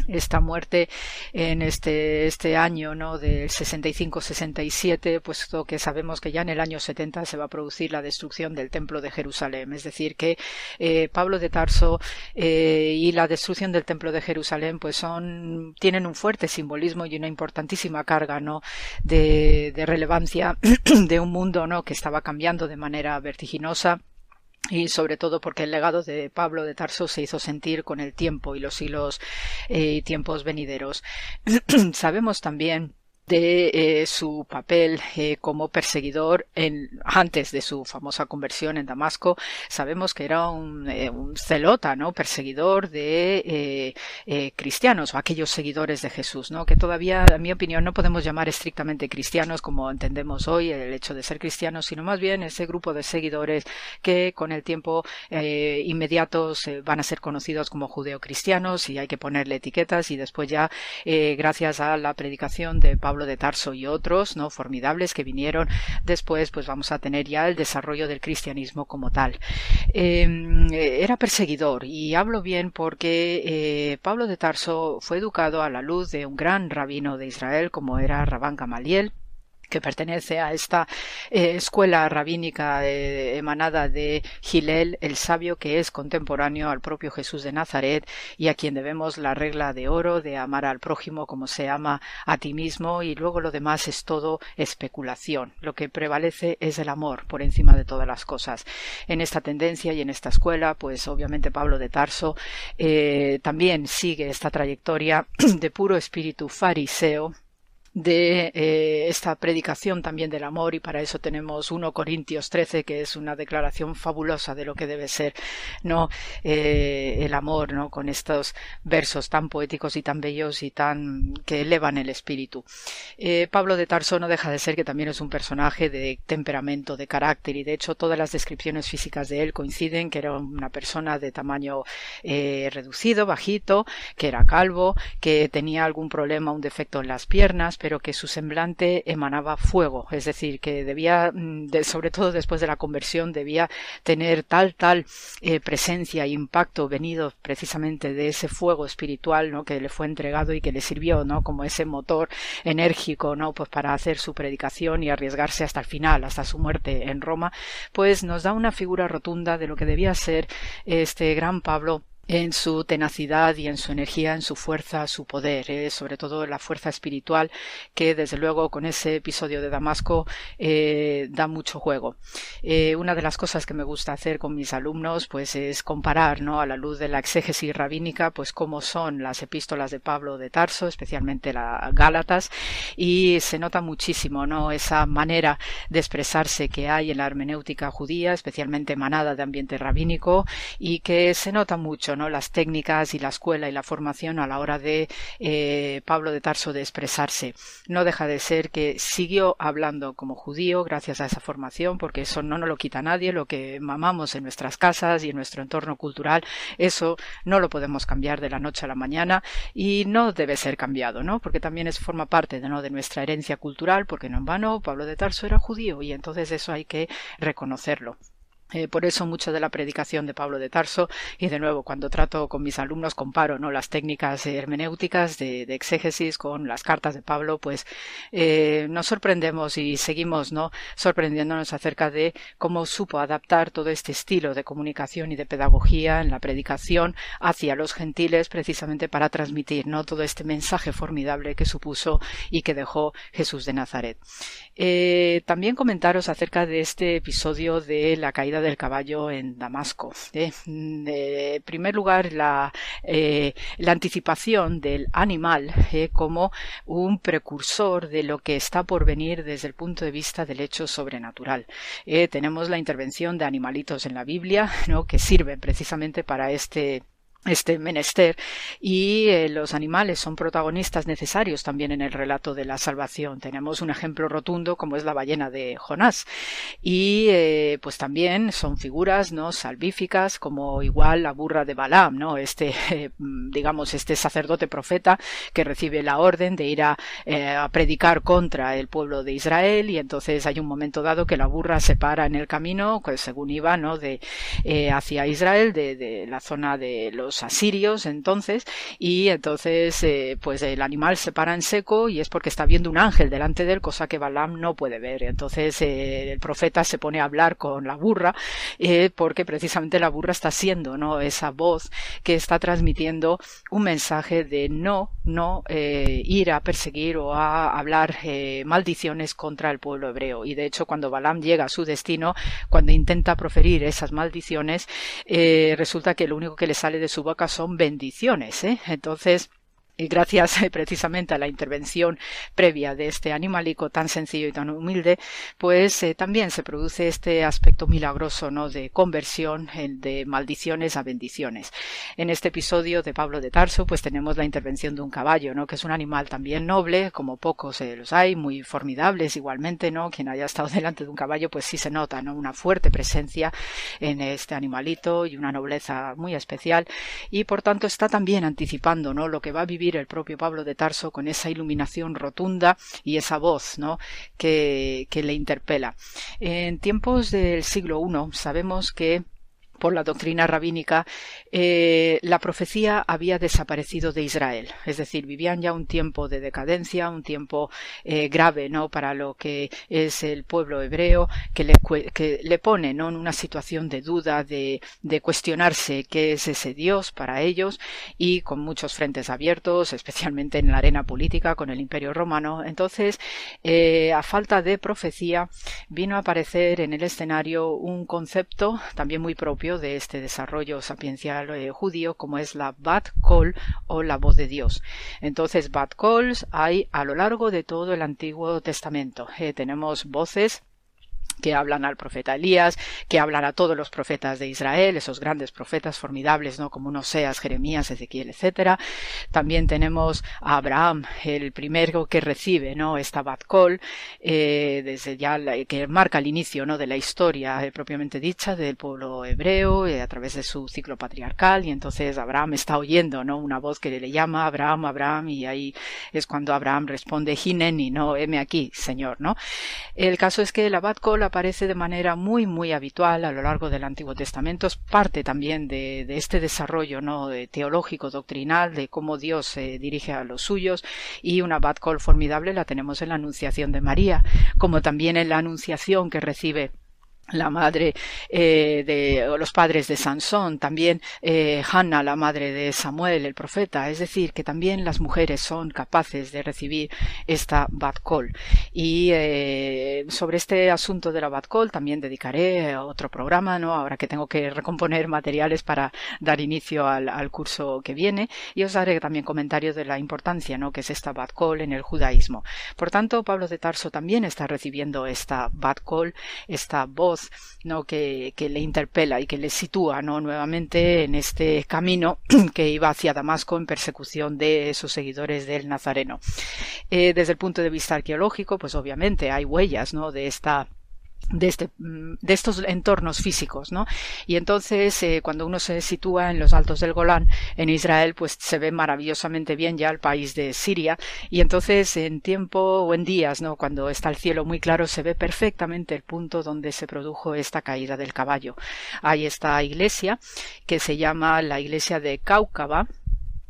esta muerte en este, este año ¿no? del 65-67, puesto que sabemos que ya en el año 70 se va a producir la destrucción del Templo de Jerusalén. Es decir, que eh, Pablo de Tarso eh, y la destrucción del Templo de Jerusalén pues son, tienen un fuerte simbolismo y una importantísima carga ¿no? de, de relevancia de un mundo ¿no? que estaba cambiando de manera vertiginosa y sobre todo porque el legado de Pablo de Tarso se hizo sentir con el tiempo y los siglos y eh, tiempos venideros. Sabemos también de eh, su papel eh, como perseguidor en, antes de su famosa conversión en Damasco. Sabemos que era un, eh, un celota, ¿no? Perseguidor de cristianos o aquellos seguidores de Jesús, ¿no? Que todavía, en mi opinión, no podemos llamar estrictamente cristianos como entendemos hoy el hecho de ser cristianos, sino más bien ese grupo de seguidores que con el tiempo inmediatos van a ser conocidos como judeocristianos y hay que ponerle etiquetas y después ya, gracias a la predicación de Pablo de Tarso y otros, ¿no? Formidables que vinieron después, pues vamos a tener ya el desarrollo del cristianismo como tal. Em, era perseguidor y hablo bien porque eh, Pablo de Tarso fue educado a la luz de un gran rabino de Israel como era Rabán Gamaliel que pertenece a esta eh, escuela rabínica emanada de Gilel, el sabio que es contemporáneo al propio Jesús de Nazaret y a quien debemos la regla de oro de amar al prójimo como se ama a ti mismo y luego lo demás es todo especulación. Lo que prevalece es el amor por encima de todas las cosas. En esta tendencia y en esta escuela, pues obviamente Pablo de Tarso eh, también sigue esta trayectoria de puro espíritu fariseo de eh, esta predicación también del amor y para eso tenemos 1 Corintios 13 que es una declaración fabulosa de lo que debe ser no eh, el amor no con estos versos tan poéticos y tan bellos y tan que elevan el espíritu. Eh, Pablo de Tarso no deja de ser que también es un personaje de temperamento de carácter y de hecho todas las descripciones físicas de él coinciden que era una persona de tamaño reducido bajito que era calvo que tenía algún problema un defecto en las piernas que su semblante emanaba fuego, es decir, que debía, mm, sobre todo después de la conversión, debía tener tal, tal eh, presencia e impacto venido precisamente de ese fuego espiritual, ¿no? Que le fue entregado y que le sirvió, ¿no? Como ese motor enérgico, ¿no? Pues para hacer su predicación y arriesgarse hasta el final, hasta su muerte en Roma, pues nos da una figura rotunda de lo que debía ser este gran Pablo en su tenacidad y en su energía, en su fuerza, su poder, eh, sobre todo la fuerza espiritual que desde luego con ese episodio de Damasco eh, da mucho juego. Eh, una de las cosas que me gusta hacer con mis alumnos pues es comparar ¿no? a la luz de la exégesis rabínica pues cómo son las epístolas de Pablo de Tarso, especialmente las Gálatas, y se nota muchísimo ¿no? esa manera de expresarse que hay en la hermenéutica judía, especialmente emanada de ambiente rabínico, y que se nota mucho las técnicas y la escuela y la formación a la hora de eh, Pablo de Tarso de expresarse. No deja de ser que siguió hablando como judío gracias a esa formación, porque eso no nos lo quita nadie, lo que mamamos en nuestras casas y en nuestro entorno cultural, eso no lo podemos cambiar de la noche a la mañana y no debe ser cambiado, ¿no? Porque también es forma parte de, ¿no? de nuestra herencia cultural, porque no en vano Pablo de Tarso era judío y entonces eso hay que reconocerlo. Eh, por eso mucho de la predicación de Pablo de Tarso y de nuevo cuando trato con mis alumnos comparo no las técnicas hermenéuticas de, exégesis con las cartas de Pablo pues eh, nos sorprendemos y seguimos no sorprendiéndonos acerca de cómo supo adaptar todo este estilo de comunicación y de pedagogía en la predicación hacia los gentiles precisamente para transmitir no todo este mensaje formidable que supuso y que dejó Jesús de Nazaret eh, también comentaros acerca de este episodio de la caída del caballo en Damasco. ¿eh? Mm, en primer lugar, la, eh, la anticipación del animal como un precursor de lo que está por venir desde el punto de vista del hecho sobrenatural. tenemos la intervención de animalitos en la Biblia, ¿no? que sirven precisamente para este este menester y eh, los animales son protagonistas necesarios también en el relato de la salvación. Tenemos un ejemplo rotundo como es la ballena de Jonás. Y eh, pues también son figuras no salvíficas como igual la burra de Balaam, no este digamos este sacerdote profeta que recibe la orden de ir a, eh, a, predicar contra el pueblo de Israel. Y entonces hay un momento dado que la burra se para en el camino pues según iba no de hacia Israel de, de la zona de los asirios entonces y entonces eh, pues el animal se para en seco y es porque está viendo un ángel delante de él cosa que Balaam no puede ver. Entonces eh, el profeta se pone a hablar con la burra eh, porque precisamente la burra está siendo no esa voz que está transmitiendo un mensaje de no no ir a perseguir o a hablar maldiciones contra el pueblo hebreo. Y de hecho cuando Balaam llega a su destino cuando intenta proferir esas maldiciones resulta que lo único que le sale de su boca son bendiciones. ¿eh? Entonces, y gracias eh, precisamente a la intervención previa de este animalico tan sencillo y tan humilde, pues eh, también se produce este aspecto milagroso, ¿no? De conversión de maldiciones a bendiciones. En este episodio de Pablo de Tarso, pues tenemos la intervención de un caballo, ¿no? Que es un animal también noble, como pocos eh, los hay, muy formidables igualmente, ¿no? Quien haya estado delante de un caballo, pues sí se nota, ¿no? Una fuerte presencia en este animalito y una nobleza muy especial y por tanto está también anticipando, ¿no? Lo que va a vivir el propio Pablo de Tarso con esa iluminación rotunda y esa voz ¿no? que, que le interpela. En tiempos del siglo I sabemos que por la doctrina rabínica, eh, la profecía había desaparecido de Israel. Es decir, vivían ya un tiempo de decadencia, un tiempo eh, grave, ¿no? Para lo que es el pueblo hebreo, que le, pone, ¿no? En una situación de duda, de, cuestionarse qué es ese Dios para ellos y con muchos frentes abiertos, especialmente en la arena política con el Imperio Romano. Entonces, eh, a falta de profecía, vino a aparecer en el escenario un concepto también muy propio de este desarrollo eh, judío como es la Bat Kol o la voz de Dios. Entonces, Bat Kols hay a lo largo de todo el Antiguo Testamento. Eh, tenemos voces que hablan al profeta Elías, que hablan a todos los profetas de Israel, esos grandes profetas formidables, ¿no? Como Oseas, Jeremías, Ezequiel, etcétera. También tenemos a Abraham, el primero que recibe, ¿no? Esta Batcol, eh, desde ya que marca el inicio, ¿no? De la historia eh, propiamente dicha del pueblo hebreo eh, a través de su ciclo patriarcal y entonces Abraham está oyendo, ¿no? Una voz que le llama Abraham, Abraham y ahí es cuando Abraham responde y no, heme aquí, Señor, ¿no? El caso es que la Batcol aparece de manera muy muy habitual a lo largo del Antiguo Testamento, es parte también de, este desarrollo ¿no? teológico, doctrinal, de cómo Dios se dirige a los suyos, y una bad call formidable la tenemos en la Anunciación de María, como también en la Anunciación que recibe la madre eh, de los padres de Sansón, también eh, Hannah, la madre de Samuel, el profeta. Es decir, que también las mujeres son capaces de recibir esta bad call. Y eh, sobre este asunto de la bad call también dedicaré otro programa, ¿no? Ahora que tengo que recomponer materiales para dar inicio al, al curso que viene. Y os haré también comentarios de la importancia, ¿no? Que es esta bad call en el judaísmo. Por tanto, Pablo de Tarso también está recibiendo esta bad call, esta voz ¿no? que, le interpela y que le sitúa ¿no? nuevamente en este camino que iba hacia Damasco en persecución de sus seguidores del Nazareno. Eh, desde el punto de vista arqueológico, pues obviamente hay huellas ¿no? de esta de, este, mm, de estos entornos físicos, ¿no? Y entonces, eh, cuando uno se sitúa en los altos del Golán, en Israel, pues se ve maravillosamente bien ya el país de Siria, y entonces en tiempo o en días, ¿no? Cuando está el cielo muy claro, se ve perfectamente el punto donde se produjo esta caída del caballo. Hay esta iglesia que se llama la iglesia de Cáucaba,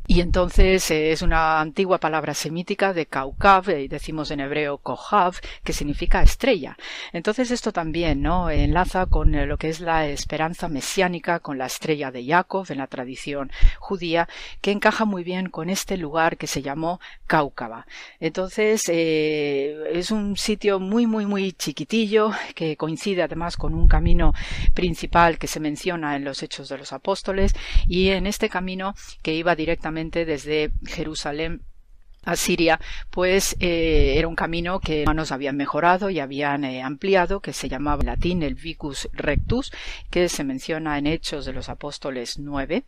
y entonces eh, es una antigua palabra semítica de Kaukav, y decimos en hebreo Kohav, que significa estrella. Entonces esto también, ¿no? Enlaza con eh, lo que es la esperanza mesiánica, con la estrella de Jacob en la tradición judía, que encaja muy bien con este lugar que se llamó Cáucaba. Entonces eh, es un sitio muy, muy, muy chiquitillo, que coincide además con un camino principal que se menciona en los Hechos de los Apóstoles, y en este camino que iba directamente desde Jerusalén a Siria, pues eh, era un camino que humanos habían mejorado y habían eh, ampliado, que se llamaba en latín el Vicus Rectus, que se menciona en Hechos de los Apóstoles 9.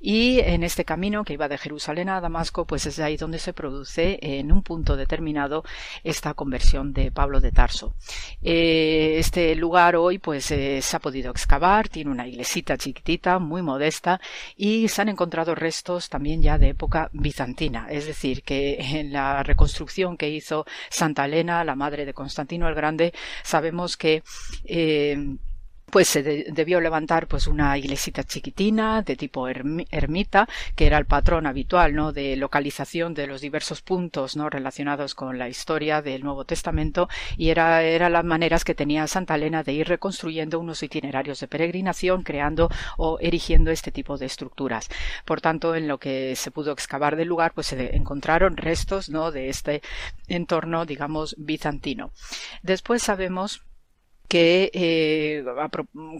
Y en este camino que iba de Jerusalén a Damasco, pues es ahí donde se produce en un punto determinado esta conversión de Pablo de Tarso. Eh, este lugar hoy pues se ha podido excavar, tiene una iglesita chiquitita, muy modesta, y se han encontrado restos también ya de época bizantina, es decir, que en la reconstrucción que hizo Santa Elena, la madre de Constantino el Grande, sabemos que eh, pues se debió levantar pues una iglesita chiquitina de tipo ermita que era el patrón habitual no de localización de los diversos puntos no relacionados con la historia del Nuevo Testamento y era era las maneras que tenía Santa Elena de ir reconstruyendo unos itinerarios de peregrinación creando o erigiendo este tipo de estructuras. Por tanto en lo que se pudo excavar del lugar pues se encontraron restos no de este entorno digamos bizantino. Después sabemos que eh,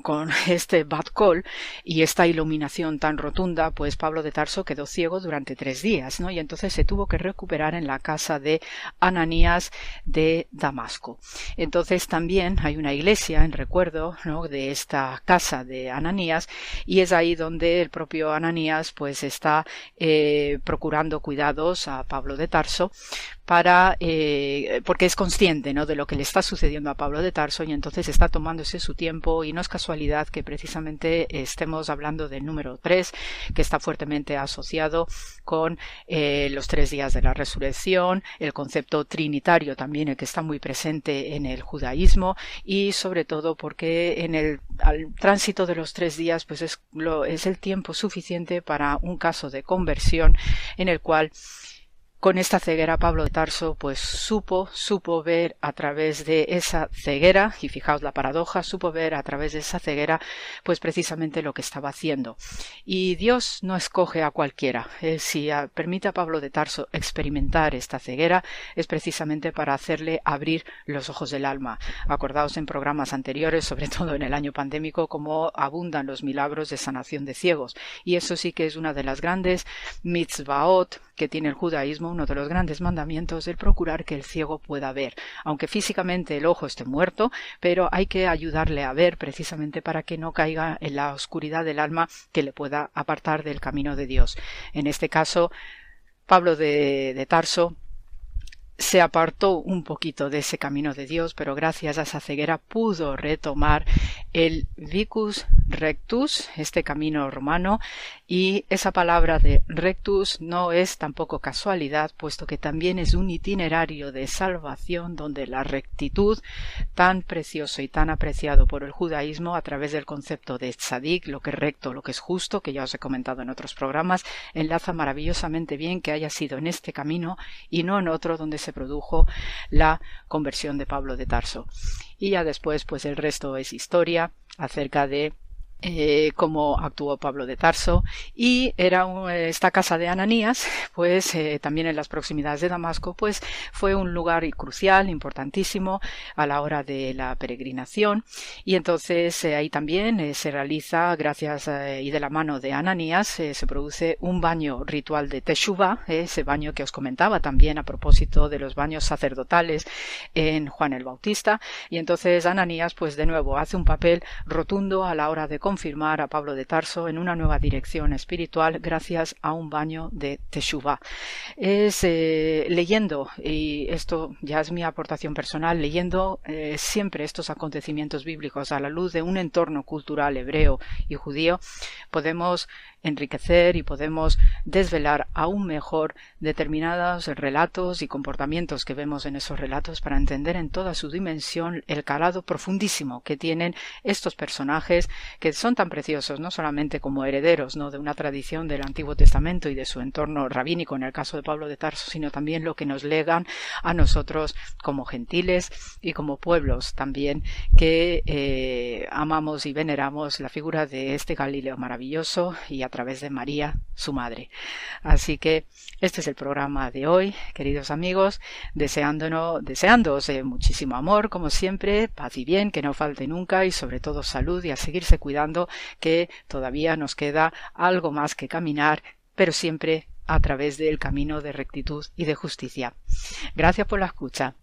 con este bad call y esta iluminación tan rotunda, pues Pablo de Tarso quedó ciego durante tres días, ¿no? Y entonces se tuvo que recuperar en la casa de Ananías de Damasco. Entonces también hay una iglesia en recuerdo, ¿no? De esta casa de Ananías y es ahí donde el propio Ananías pues está eh, procurando cuidados a Pablo de Tarso para eh, porque es consciente ¿no? de lo que le está sucediendo a Pablo de Tarso y entonces está tomándose su tiempo y no es casualidad que precisamente estemos hablando del número 3 que está fuertemente asociado con eh, los tres días de la resurrección el concepto trinitario también el que está muy presente en el judaísmo y sobre todo porque en el al tránsito de los tres días pues es, lo, es el tiempo suficiente para un caso de conversión en el cual con esta ceguera Pablo de Tarso pues supo, supo ver a través de esa ceguera, y fijaos la paradoja, supo ver a través de esa ceguera pues precisamente lo que estaba haciendo. Y Dios no escoge a cualquiera. Eh, si permite a Pablo de Tarso experimentar esta ceguera es precisamente para hacerle abrir los ojos del alma. Acordaos en programas anteriores, sobre todo en el año pandémico, cómo abundan los milagros de sanación de ciegos. Y eso sí que es una de las grandes mitzvaot que tiene el judaísmo, uno de los grandes mandamientos, el procurar que el ciego pueda ver, aunque físicamente el ojo esté muerto, pero hay que ayudarle a ver precisamente para que no caiga en la oscuridad del alma que le pueda apartar del camino de Dios. En este caso, Pablo de, de Tarso se apartó un poquito de ese camino de Dios, pero gracias a esa ceguera pudo retomar el vicus rectus, este camino romano, y esa palabra de rectus no es tampoco casualidad, puesto que también es un itinerario de salvación donde la rectitud, tan precioso y tan apreciado por el judaísmo a través del concepto de tzadik, lo que es recto, lo que es justo, que ya os he comentado en otros programas, enlaza maravillosamente bien que haya sido en este camino y no en otro donde se produjo la conversión de Pablo de Tarso. Y ya después, pues el resto es historia acerca de eh, como actuó Pablo de Tarso. Y era esta casa de Ananías pues eh, también en las proximidades de Damasco pues fue un lugar crucial importantísimo a la hora de la peregrinación. Y entonces eh, ahí también se realiza gracias y de la mano de Ananías se produce un baño ritual de Teshuvah ese baño que os comentaba también a propósito de los baños sacerdotales en Juan el Bautista. Y entonces Ananías pues de nuevo hace un papel rotundo a la hora de confirmar a Pablo de Tarso en una nueva dirección espiritual gracias a un baño de Teshuvah. Es eh, leyendo, y esto ya es mi aportación personal, leyendo eh, siempre estos acontecimientos bíblicos a la luz de un entorno cultural hebreo y judío, podemos enriquecer y podemos desvelar aún mejor determinados relatos y comportamientos que vemos en esos relatos para entender en toda su dimensión el calado profundísimo que tienen estos personajes que son tan preciosos no solamente como herederos ¿no? de una tradición del Antiguo Testamento y de su entorno rabínico en el caso de Pablo de Tarso, sino también lo que nos legan a nosotros como gentiles y como pueblos también que eh, amamos y veneramos la figura de este Galileo maravilloso y a través de María, su madre. Así que este es el programa de hoy, queridos amigos, deseándonos, deseándoos muchísimo amor, como siempre, paz y bien, que no falte nunca y sobre todo salud y a seguirse cuidando, que todavía nos queda algo más que caminar, pero siempre a través del camino de rectitud y de justicia. Gracias por la escucha.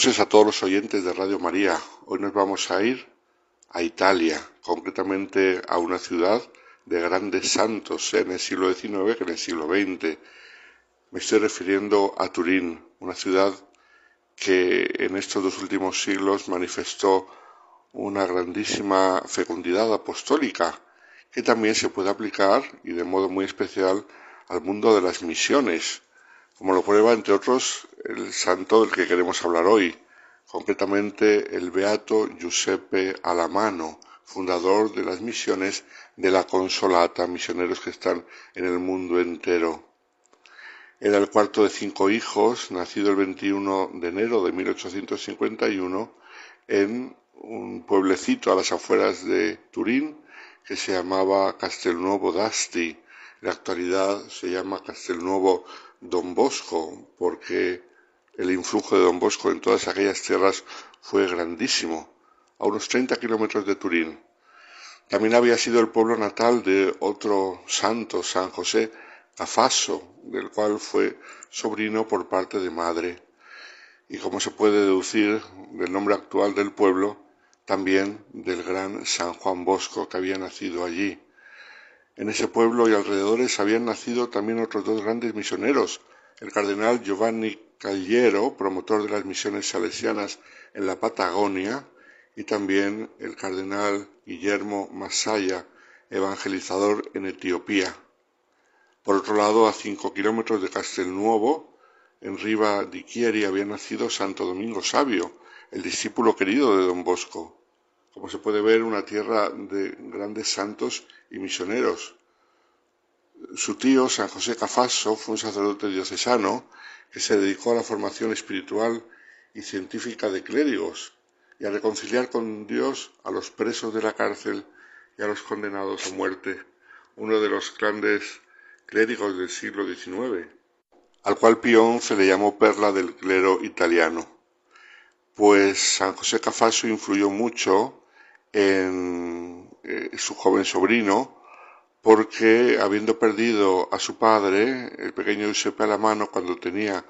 Noches a todos los oyentes de Radio María. Hoy nos vamos a ir a Italia, concretamente a una ciudad de grandes santos en el siglo XIX que en el siglo XX. Me estoy refiriendo a Turín, una ciudad que en estos dos últimos siglos manifestó una grandísima fecundidad apostólica que también se puede aplicar y de modo muy especial al mundo de las misiones como lo prueba, entre otros, el santo del que queremos hablar hoy, concretamente el beato Giuseppe Alamano, fundador de las misiones de la Consolata, misioneros que están en el mundo entero. Era el cuarto de cinco hijos, nacido el 21 de enero de 1851 en un pueblecito a las afueras de Turín que se llamaba Castelnuovo d'Asti. En la actualidad se llama Castelnuovo Don Bosco, porque el influjo de Don Bosco en todas aquellas tierras fue grandísimo, a unos 30 kilómetros de Turín. También había sido el pueblo natal de otro santo, San José Cafaso, del cual fue sobrino por parte de madre. Y como se puede deducir del nombre actual del pueblo, también del gran San Juan Bosco que había nacido allí. En ese pueblo y alrededores habían nacido también otros dos grandes misioneros, el cardenal Giovanni Callero, promotor de las misiones salesianas en la Patagonia, y también el cardenal Guillermo Masaya, evangelizador en Etiopía. Por otro lado, a cinco kilómetros de Castelnuovo, en Riva di Chieri, había nacido Santo Domingo Sabio, el discípulo querido de don Bosco como se puede ver, una tierra de grandes santos y misioneros. Su tío, San José Cafaso, fue un sacerdote diocesano que se dedicó a la formación espiritual y científica de clérigos y a reconciliar con Dios a los presos de la cárcel y a los condenados a muerte, uno de los grandes clérigos del siglo XIX, al cual Pion se le llamó perla del clero italiano. Pues San José Cafaso influyó mucho en eh, su joven sobrino, porque habiendo perdido a su padre, el pequeño Giuseppe mano cuando tenía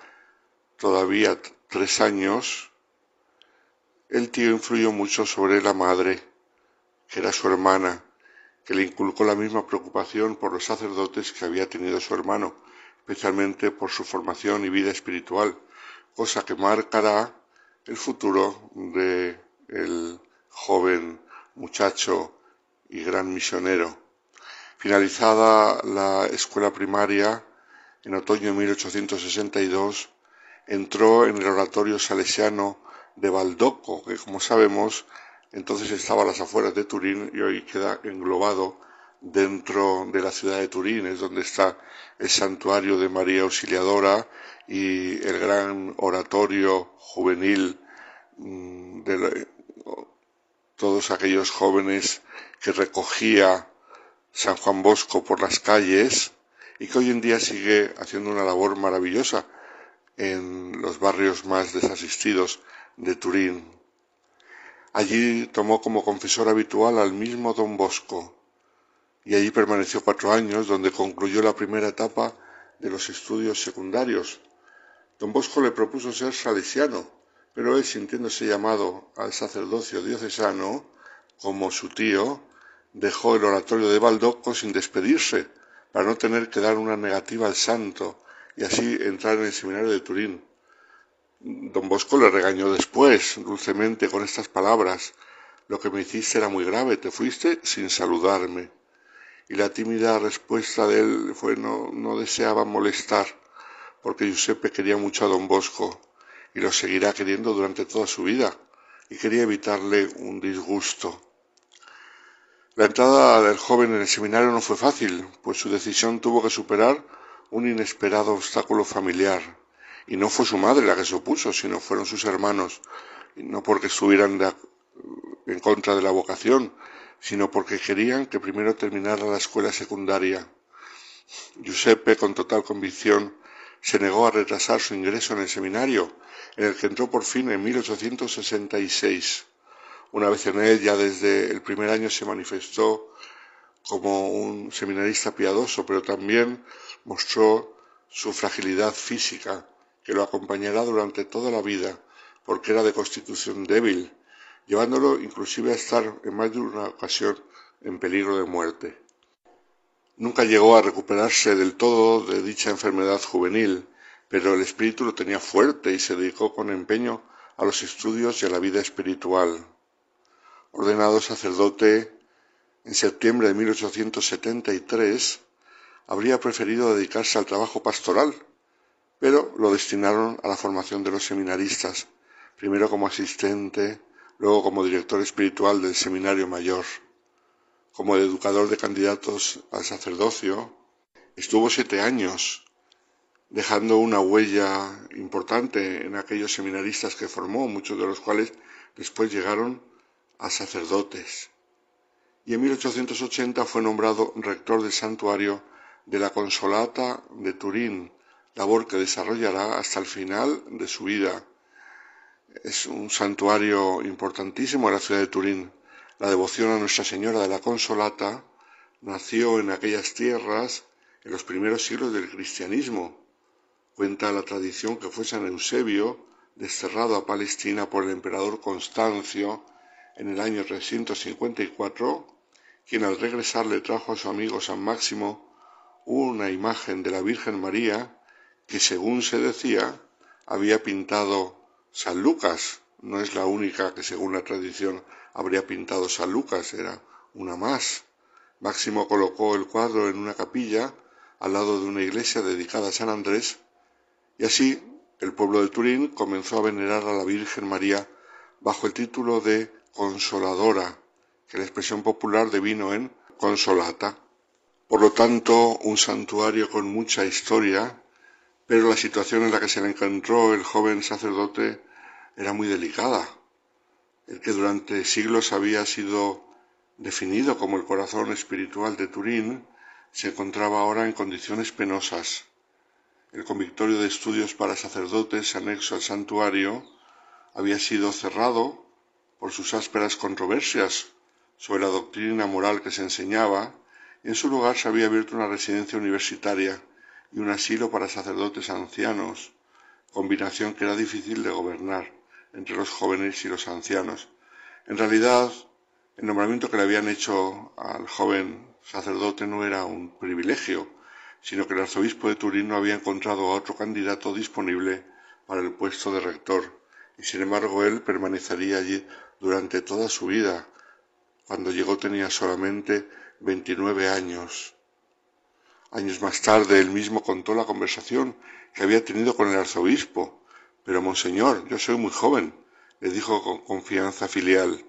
todavía tres años, el tío influyó mucho sobre la madre, que era su hermana, que le inculcó la misma preocupación por los sacerdotes que había tenido su hermano, especialmente por su formación y vida espiritual, cosa que marcará el futuro de el joven muchacho y gran misionero. Finalizada la escuela primaria, en otoño de 1862, entró en el oratorio salesiano de Baldoco, que como sabemos entonces estaba a las afueras de Turín y hoy queda englobado dentro de la ciudad de Turín, es donde está el santuario de María Auxiliadora y el gran oratorio juvenil mm, de todos aquellos jóvenes que recogía San Juan Bosco por las calles y que hoy en día sigue haciendo una labor maravillosa en los barrios más desasistidos de Turín. Allí tomó como confesor habitual al mismo don Bosco y allí permaneció cuatro años donde concluyó la primera etapa de los estudios secundarios. Don Bosco le propuso ser salesiano pero él, sintiéndose llamado al sacerdocio diocesano, como su tío, dejó el oratorio de Baldoco sin despedirse, para no tener que dar una negativa al santo y así entrar en el seminario de Turín. Don Bosco le regañó después, dulcemente, con estas palabras Lo que me hiciste era muy grave, te fuiste sin saludarme. Y la tímida respuesta de él fue no, no deseaba molestar, porque Giuseppe quería mucho a don Bosco y lo seguirá queriendo durante toda su vida y quería evitarle un disgusto. La entrada del joven en el seminario no fue fácil, pues su decisión tuvo que superar un inesperado obstáculo familiar. Y no fue su madre la que se opuso, sino fueron sus hermanos, no porque estuvieran en contra de la vocación, sino porque querían que primero terminara la escuela secundaria. Giuseppe, con total convicción, se negó a retrasar su ingreso en el seminario en el que entró por fin en 1866. Una vez en él, ya desde el primer año se manifestó como un seminarista piadoso, pero también mostró su fragilidad física, que lo acompañará durante toda la vida, porque era de constitución débil, llevándolo inclusive a estar en más de una ocasión en peligro de muerte. Nunca llegó a recuperarse del todo de dicha enfermedad juvenil, pero el espíritu lo tenía fuerte y se dedicó con empeño a los estudios y a la vida espiritual. Ordenado sacerdote en septiembre de 1873, habría preferido dedicarse al trabajo pastoral, pero lo destinaron a la formación de los seminaristas, primero como asistente, luego como director espiritual del Seminario Mayor. Como educador de candidatos al sacerdocio, estuvo siete años, dejando una huella importante en aquellos seminaristas que formó, muchos de los cuales después llegaron a sacerdotes. Y en 1880 fue nombrado rector del santuario de la Consolata de Turín, labor que desarrollará hasta el final de su vida. Es un santuario importantísimo en la ciudad de Turín. La devoción a Nuestra Señora de la Consolata nació en aquellas tierras en los primeros siglos del cristianismo. Cuenta la tradición que fue San Eusebio desterrado a Palestina por el emperador Constancio en el año 354, quien al regresar le trajo a su amigo San Máximo una imagen de la Virgen María que según se decía había pintado San Lucas. No es la única que según la tradición habría pintado San Lucas, era una más. Máximo colocó el cuadro en una capilla al lado de una iglesia dedicada a San Andrés y así el pueblo de Turín comenzó a venerar a la Virgen María bajo el título de Consoladora, que la expresión popular devino en Consolata. Por lo tanto, un santuario con mucha historia pero la situación en la que se le encontró el joven sacerdote era muy delicada. El que durante siglos había sido definido como el corazón espiritual de Turín se encontraba ahora en condiciones penosas. El convictorio de estudios para sacerdotes anexo al santuario había sido cerrado por sus ásperas controversias sobre la doctrina moral que se enseñaba y en su lugar se había abierto una residencia universitaria y un asilo para sacerdotes ancianos, combinación que era difícil de gobernar entre los jóvenes y los ancianos. En realidad, el nombramiento que le habían hecho al joven sacerdote no era un privilegio, sino que el arzobispo de Turín no había encontrado a otro candidato disponible para el puesto de rector, y sin embargo él permanecería allí durante toda su vida. Cuando llegó tenía solamente 29 años. Años más tarde él mismo contó la conversación que había tenido con el arzobispo. Pero, monseñor, yo soy muy joven, le dijo con confianza filial.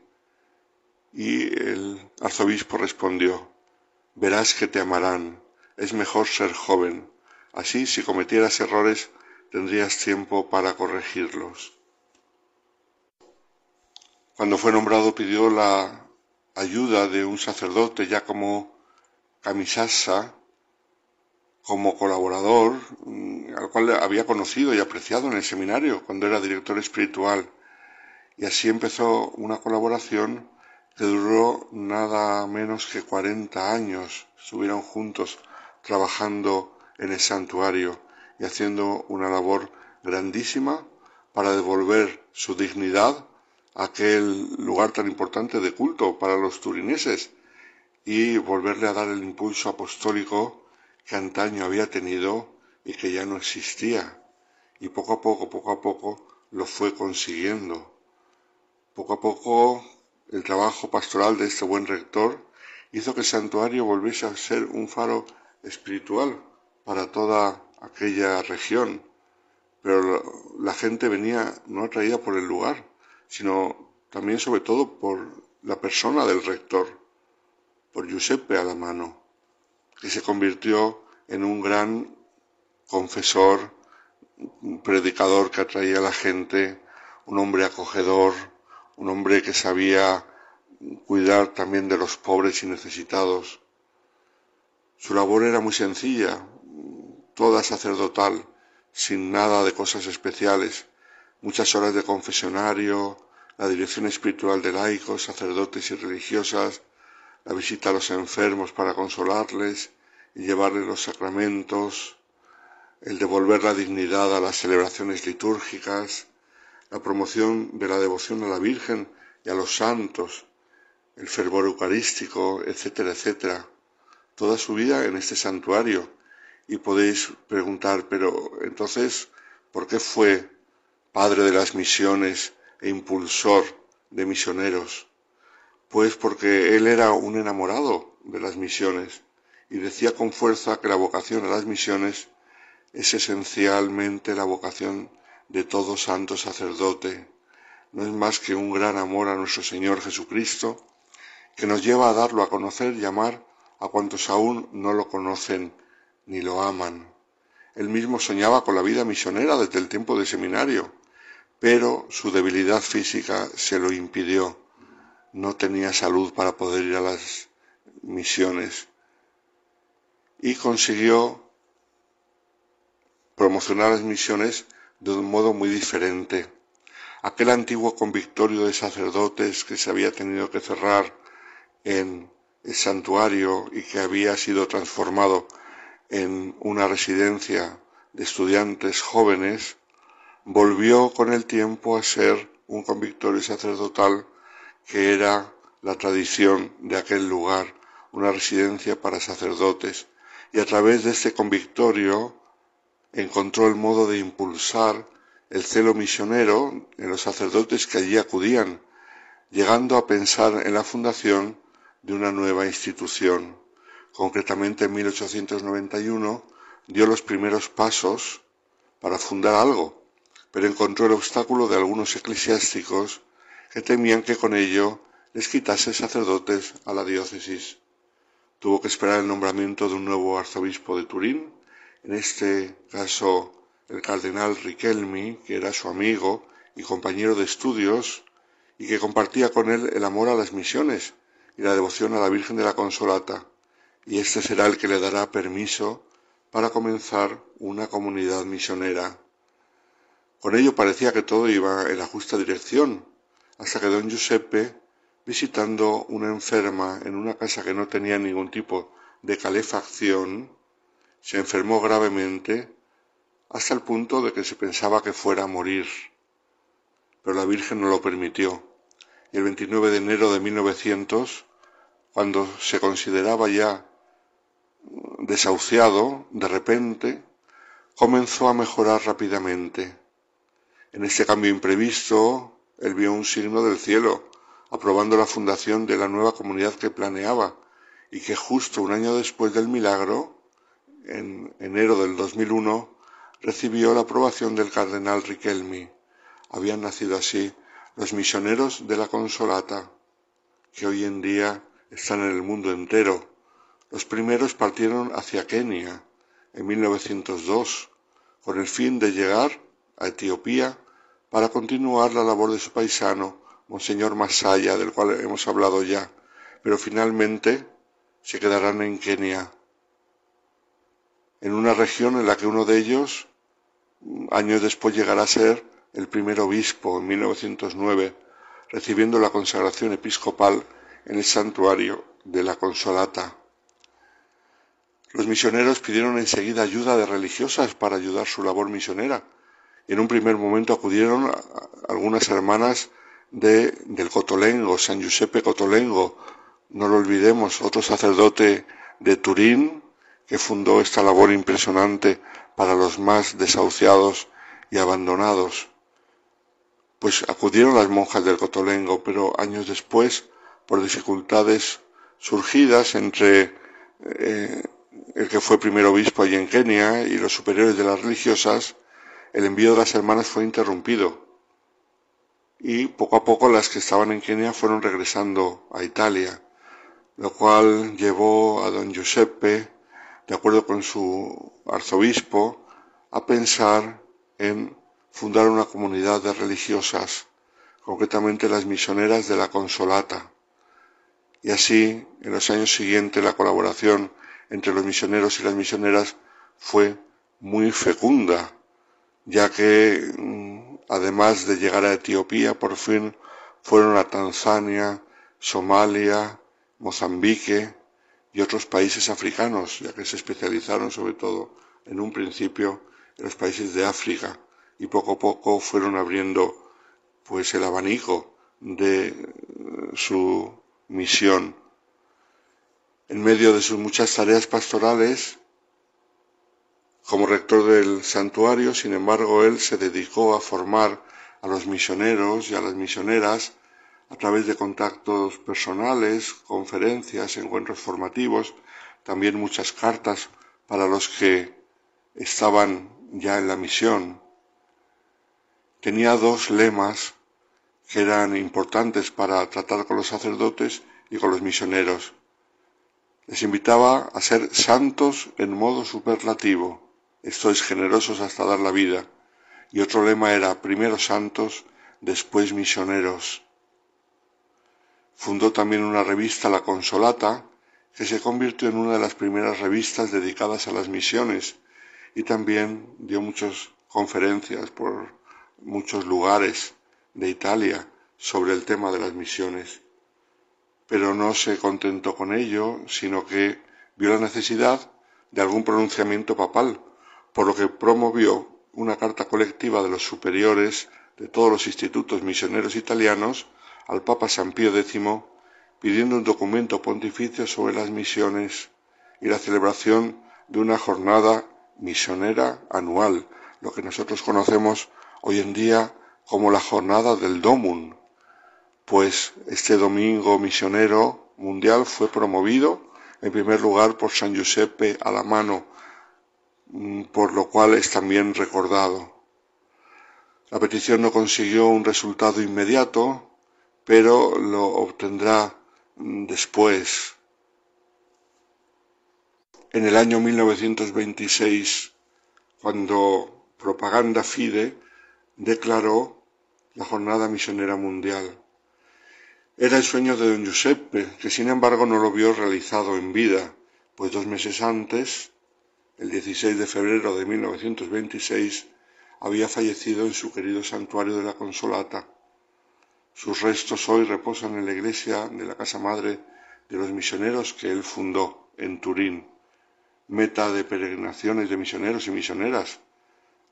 Y el arzobispo respondió, verás que te amarán, es mejor ser joven. Así, si cometieras errores, tendrías tiempo para corregirlos. Cuando fue nombrado pidió la ayuda de un sacerdote ya como Camisasa, como colaborador, mm, al cual había conocido y apreciado en el seminario cuando era director espiritual. Y así empezó una colaboración que duró nada menos que 40 años. Estuvieron juntos trabajando en el santuario y haciendo una labor grandísima para devolver su dignidad a aquel lugar tan importante de culto para los turineses y volverle a dar el impulso apostólico que antaño había tenido y que ya no existía. Y poco a poco, poco a poco, lo fue consiguiendo. Poco a poco, el trabajo pastoral de este buen rector hizo que el santuario volviese a ser un faro espiritual para toda aquella región. Pero la gente venía no atraída por el lugar, sino también sobre todo por la persona del rector, por Giuseppe a la mano que se convirtió en un gran confesor, un predicador que atraía a la gente, un hombre acogedor, un hombre que sabía cuidar también de los pobres y necesitados. Su labor era muy sencilla, toda sacerdotal, sin nada de cosas especiales, muchas horas de confesionario, la dirección espiritual de laicos, sacerdotes y religiosas, la visita a los enfermos para consolarles y llevarles los sacramentos, el devolver la dignidad a las celebraciones litúrgicas, la promoción de la devoción a la Virgen y a los santos, el fervor eucarístico, etcétera, etcétera. Toda su vida en este santuario. Y podéis preguntar, pero entonces, ¿por qué fue padre de las misiones e impulsor de misioneros? Pues porque él era un enamorado de las misiones y decía con fuerza que la vocación a las misiones es esencialmente la vocación de todo santo sacerdote. No es más que un gran amor a nuestro Señor Jesucristo que nos lleva a darlo a conocer y amar a cuantos aún no lo conocen ni lo aman. Él mismo soñaba con la vida misionera desde el tiempo de seminario, pero su debilidad física se lo impidió no tenía salud para poder ir a las misiones y consiguió promocionar las misiones de un modo muy diferente. Aquel antiguo convictorio de sacerdotes que se había tenido que cerrar en santuario y que había sido transformado en una residencia de estudiantes jóvenes, volvió con el tiempo a ser un convictorio sacerdotal que era la tradición de aquel lugar, una residencia para sacerdotes, y a través de este convictorio encontró el modo de impulsar el celo misionero en los sacerdotes que allí acudían, llegando a pensar en la fundación de una nueva institución. Concretamente en 1891 dio los primeros pasos para fundar algo, pero encontró el obstáculo de algunos eclesiásticos que temían que con ello les quitase sacerdotes a la diócesis. Tuvo que esperar el nombramiento de un nuevo arzobispo de Turín, en este caso el cardenal Riquelmi, que era su amigo y compañero de estudios, y que compartía con él el amor a las misiones y la devoción a la Virgen de la Consolata, y este será el que le dará permiso para comenzar una comunidad misionera. Con ello parecía que todo iba en la justa dirección, hasta que don Giuseppe, visitando una enferma en una casa que no tenía ningún tipo de calefacción, se enfermó gravemente hasta el punto de que se pensaba que fuera a morir. Pero la Virgen no lo permitió. El 29 de enero de 1900, cuando se consideraba ya desahuciado, de repente, comenzó a mejorar rápidamente. En este cambio imprevisto, él vio un signo del cielo, aprobando la fundación de la nueva comunidad que planeaba y que justo un año después del milagro, en enero del 2001, recibió la aprobación del cardenal Riquelmi. Habían nacido así los misioneros de la Consolata, que hoy en día están en el mundo entero. Los primeros partieron hacia Kenia en 1902 con el fin de llegar a Etiopía para continuar la labor de su paisano, Monseñor Masaya, del cual hemos hablado ya, pero finalmente se quedarán en Kenia, en una región en la que uno de ellos, años después, llegará a ser el primer obispo en 1909, recibiendo la consagración episcopal en el santuario de la Consolata. Los misioneros pidieron enseguida ayuda de religiosas para ayudar su labor misionera, en un primer momento acudieron algunas hermanas de, del Cotolengo, San Giuseppe Cotolengo, no lo olvidemos, otro sacerdote de Turín que fundó esta labor impresionante para los más desahuciados y abandonados. Pues acudieron las monjas del Cotolengo, pero años después, por dificultades surgidas entre eh, el que fue primer obispo allí en Kenia y los superiores de las religiosas, el envío de las hermanas fue interrumpido. Y poco a poco las que estaban en Kenia fueron regresando a Italia, lo cual llevó a don Giuseppe, de acuerdo con su arzobispo, a pensar en fundar una comunidad de religiosas, concretamente las misioneras de la Consolata. Y así, en los años siguientes, la colaboración entre los misioneros y las misioneras fue muy fecunda ya que mm, además de llegar a Etiopía, por fin fueron a Tanzania, Somalia, Mozambique y otros países africanos, ya que se especializaron sobre todo en un principio en los países de África y poco a poco fueron abriendo pues el abanico de eh, su misión. En medio de sus muchas tareas pastorales, como rector del santuario, sin embargo, él se dedicó a formar a los misioneros y a las misioneras a través de contactos personales, conferencias, encuentros formativos, también muchas cartas para los que estaban ya en la misión. Tenía dos lemas que eran importantes para tratar con los sacerdotes y con los misioneros. Les invitaba a ser santos en modo superlativo, esto es generosos hasta dar la vida. Y otro lema era primero santos, después misioneros. Fundó también una revista, La Consolata, que se convirtió en una de las primeras revistas dedicadas a las misiones y también dio muchas conferencias por muchos lugares de Italia sobre el tema de las misiones. Pero no se contentó con ello, sino que vio la necesidad de algún pronunciamiento papal, por lo que promovió una carta colectiva de los superiores de todos los institutos misioneros italianos al Papa San Pío X pidiendo un documento pontificio sobre las misiones y la celebración de una jornada misionera anual, lo que nosotros conocemos hoy en día como la jornada del Domum, pues este domingo misionero mundial fue promovido en primer lugar por San Giuseppe Alamano, mm, por lo cual es también recordado. La petición no consiguió un resultado inmediato, pero lo obtendrá después. En el año 1926, cuando Propaganda Fide declaró la Jornada Misionera Mundial. Era el sueño de don Giuseppe, que sin embargo no lo vio realizado en vida, pues dos meses antes, el 16 de febrero de 1926, había fallecido en su querido santuario de la Consolata, sus restos hoy reposan en la iglesia de la Casa Madre de los misioneros que él fundó en Turín, meta de peregrinaciones de misioneros y misioneras,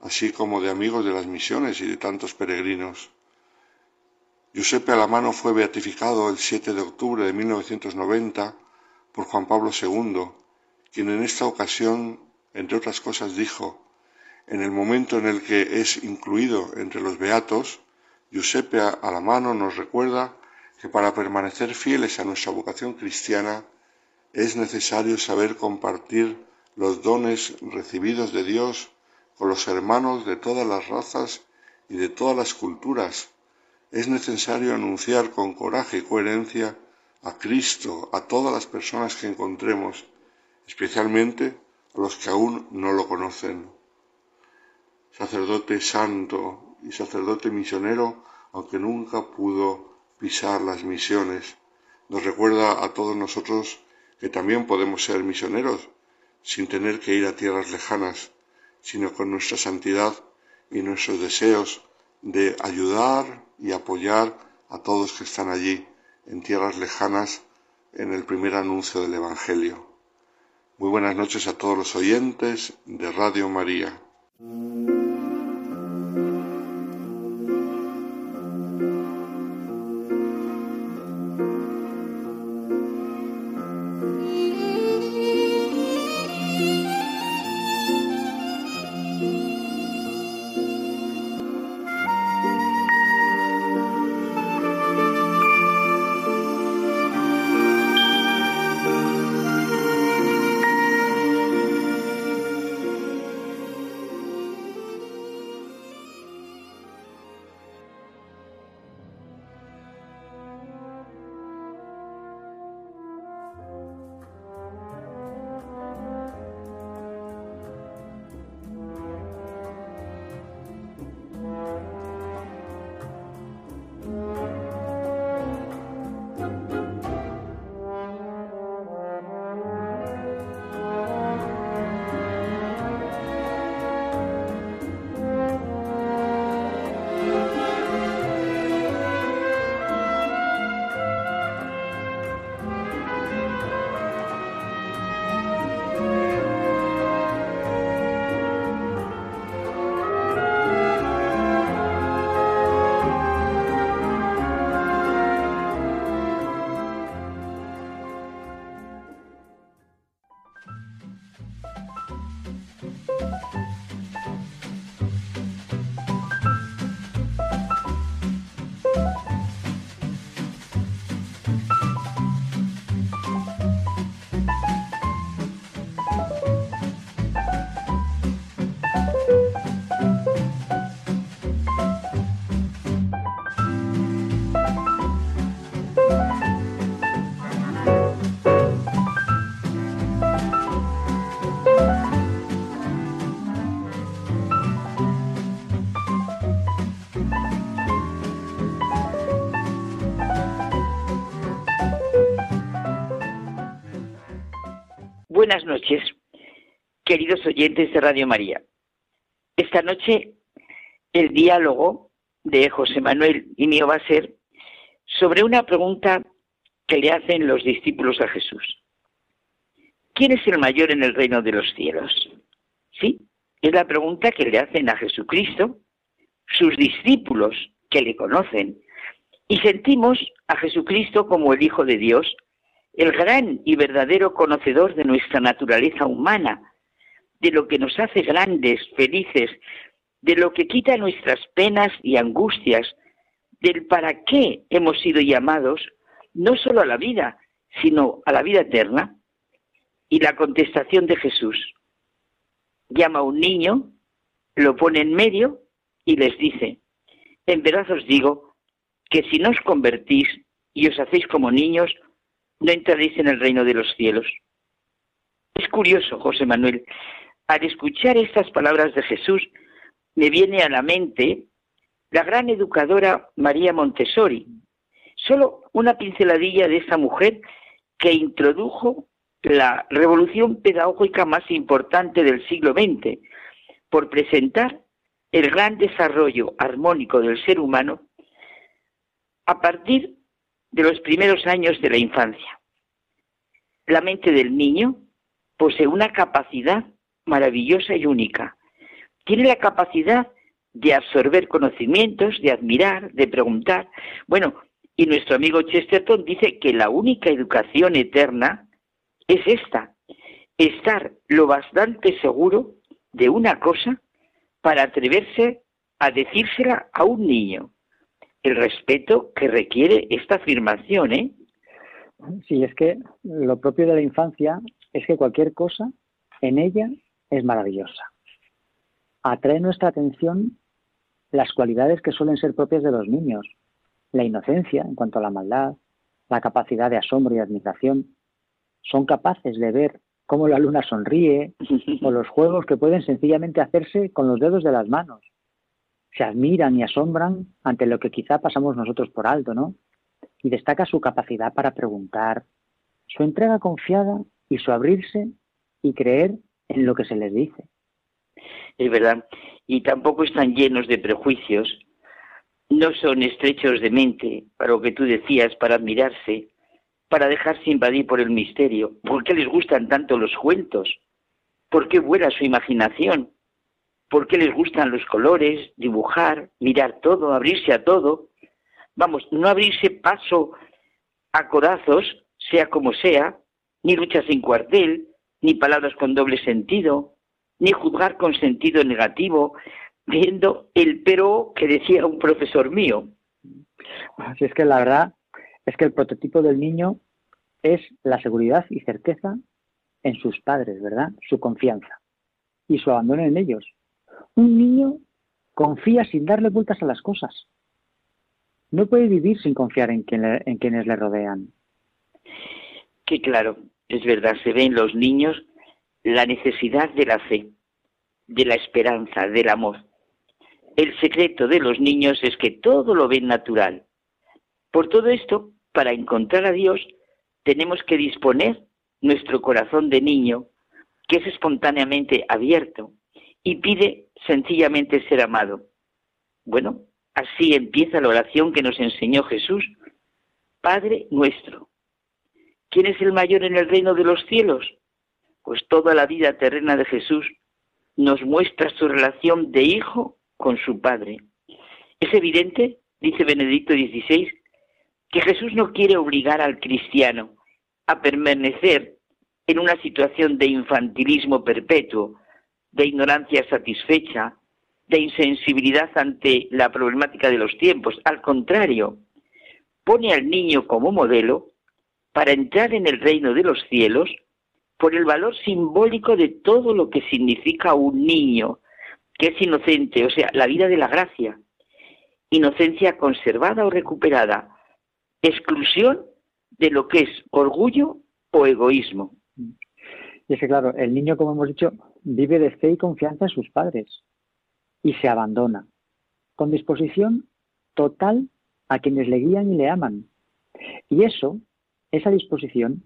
así como de amigos de las misiones y de tantos peregrinos. Giuseppe Alamano fue beatificado el 7 de octubre de 1990 por Juan Pablo II, quien en esta ocasión, entre otras cosas, dijo, en el momento en el que es incluido entre los beatos, Giuseppe Alamano nos recuerda que para permanecer fieles a nuestra vocación cristiana es necesario saber compartir los dones recibidos de Dios con los hermanos de todas las razas y de todas las culturas. Es necesario anunciar con coraje y coherencia a Cristo a todas las personas que encontremos, especialmente a los que aún no lo conocen. Sacerdote santo, y sacerdote misionero, aunque nunca pudo pisar las misiones. Nos recuerda a todos nosotros que también podemos ser misioneros sin tener que ir a tierras lejanas, sino con nuestra santidad y nuestros deseos de ayudar y apoyar a todos que están allí en tierras lejanas en el primer anuncio del Evangelio. Muy buenas noches a todos los oyentes de Radio María. Buenas noches, queridos oyentes de Radio María. Esta noche el diálogo de José Manuel y mío va a ser sobre una pregunta que le hacen los discípulos a Jesús. ¿Quién es el mayor en el reino de los cielos? Sí, es la pregunta que le hacen a Jesucristo sus discípulos que le conocen y sentimos a Jesucristo como el Hijo de Dios, el gran y verdadero conocedor de nuestra naturaleza humana, de lo que nos hace grandes, felices, de lo que quita nuestras penas y angustias, del para qué hemos sido llamados, no solo a la vida, sino a la vida eterna. Y la contestación de Jesús, llama a un niño, lo pone en medio y les dice, en verdad os digo que si no os convertís y os hacéis como niños, no entraréis en el reino de los cielos. Es curioso, José Manuel, al escuchar estas palabras de Jesús, me viene a la mente la gran educadora María Montessori. Solo una pinceladilla de esa mujer que introdujo la revolución pedagógica más importante del siglo XX por presentar el gran desarrollo armónico del ser humano a partir de los primeros años de la infancia. La mente del niño posee una capacidad maravillosa y única. Tiene la capacidad de absorber conocimientos, de admirar, de preguntar. Bueno, y nuestro amigo Chesterton dice que la única educación eterna es esta, estar lo bastante seguro de una cosa para atreverse a decírsela a un niño. El respeto que requiere esta afirmación, ¿eh? Sí, es que lo propio de la infancia es que cualquier cosa en ella es maravillosa. Atrae nuestra atención las cualidades que suelen ser propias de los niños, la inocencia en cuanto a la maldad, la capacidad de asombro y admiración. Son capaces de ver cómo la luna sonríe o los juegos que pueden sencillamente hacerse con los dedos de las manos. Se admiran y asombran ante lo que quizá pasamos nosotros por alto, ¿no? Y destaca su capacidad para preguntar, su entrega confiada y su abrirse y creer en lo que se les dice. Es verdad. Y tampoco están llenos de prejuicios. No son estrechos de mente, para lo que tú decías, para admirarse, para dejarse invadir por el misterio. ¿Por qué les gustan tanto los cuentos? ¿Por qué vuela su imaginación? ¿Por qué les gustan los colores, dibujar, mirar todo, abrirse a todo? Vamos, no abrirse paso a corazos, sea como sea, ni luchas sin cuartel, ni palabras con doble sentido, ni juzgar con sentido negativo, viendo el pero que decía un profesor mío. Así es que la verdad es que el prototipo del niño es la seguridad y certeza en sus padres, ¿verdad? Su confianza y su abandono en ellos. Un niño confía sin darle vueltas a las cosas. No puede vivir sin confiar en, en quienes le rodean. Que claro, es verdad, se ve en los niños la necesidad de la fe, de la esperanza, del amor. El secreto de los niños es que todo lo ven natural. Por todo esto, para encontrar a Dios, tenemos que disponer nuestro corazón de niño, que es espontáneamente abierto y pide sencillamente ser amado. Bueno, así empieza la oración que nos enseñó Jesús. Padre nuestro. ¿Quién es el mayor en el reino de los cielos? Pues toda la vida terrena de Jesús nos muestra su relación de hijo con su padre. Es evidente, dice Benedicto XVI, que Jesús no quiere obligar al cristiano a permanecer en una situación de infantilismo perpetuo, de ignorancia satisfecha, de insensibilidad ante la problemática de los tiempos. Al contrario, pone al niño como modelo para entrar en el reino de los cielos por el valor simbólico de todo lo que significa un niño, que es inocente, o sea, la vida de la gracia. Inocencia conservada o recuperada. Exclusión de lo que es orgullo o egoísmo. Y es que, claro, el niño, como hemos dicho, vive de fe y confianza en sus padres y se abandona, con disposición total a quienes le guían y le aman. Y eso, esa disposición,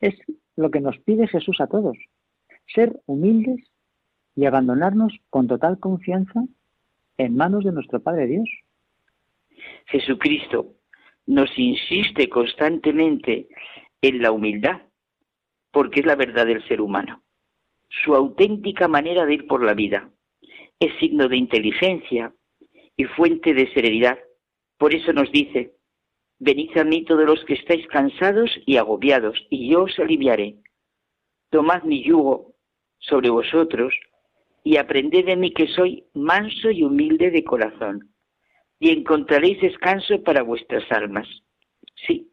es lo que nos pide Jesús a todos, ser humildes y abandonarnos con total confianza en manos de nuestro Padre Dios. Jesucristo nos insiste constantemente en la humildad, porque es la verdad del ser humano. Su auténtica manera de ir por la vida es signo de inteligencia y fuente de serenidad. Por eso nos dice, venid a mí todos los que estáis cansados y agobiados, y yo os aliviaré. Tomad mi yugo sobre vosotros y aprended de mí que soy manso y humilde de corazón, y encontraréis descanso para vuestras almas. Sí,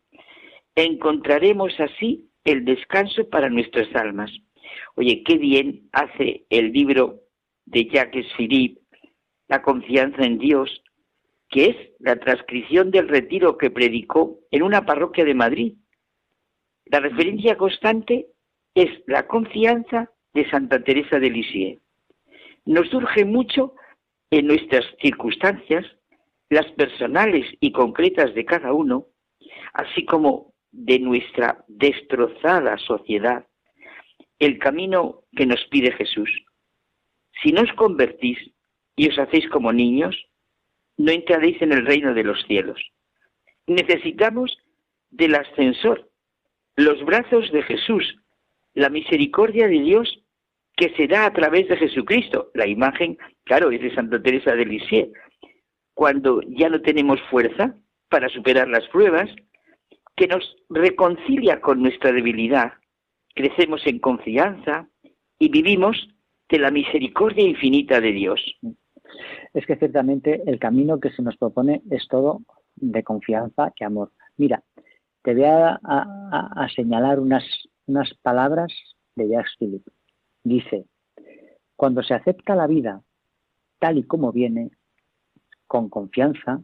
encontraremos así el descanso para nuestras almas. Oye, qué bien hace el libro de Jacques Philippe, La confianza en Dios, que es la transcripción del retiro que predicó en una parroquia de Madrid. La referencia constante es la confianza de Santa Teresa de Lisieux nos surge mucho en nuestras circunstancias, las personales y concretas de cada uno, así como de nuestra destrozada sociedad, el camino que nos pide Jesús. Si no os convertís y os hacéis como niños, no entraréis en el reino de los cielos. Necesitamos del ascensor, los brazos de Jesús, la misericordia de Dios que se da a través de Jesucristo. La imagen, claro, es de Santa Teresa de Lisieux. Cuando ya no tenemos fuerza para superar las pruebas, que nos reconcilia con nuestra debilidad, crecemos en confianza y vivimos de la misericordia infinita de Dios. Es que ciertamente el camino que se nos propone es todo de confianza y amor. Mira, te voy a, señalar unas, unas palabras de Jacques Philippe dice, cuando se acepta la vida tal y como viene, con confianza,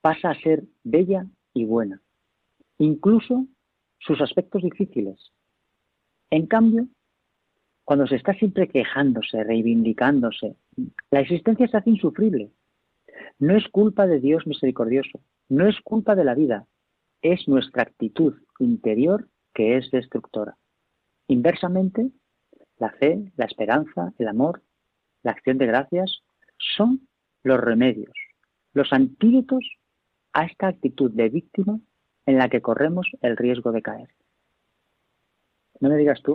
pasa a ser bella y buena, incluso sus aspectos difíciles. En cambio, cuando se está siempre quejándose, reivindicándose, la existencia se hace insufrible. No es culpa de Dios misericordioso, no es culpa de la vida, es nuestra actitud interior que es destructora. Inversamente, la fe, la esperanza, el amor, la acción de gracias son los remedios, los antídotos a esta actitud de víctima en la que corremos el riesgo de caer. No me digas tú,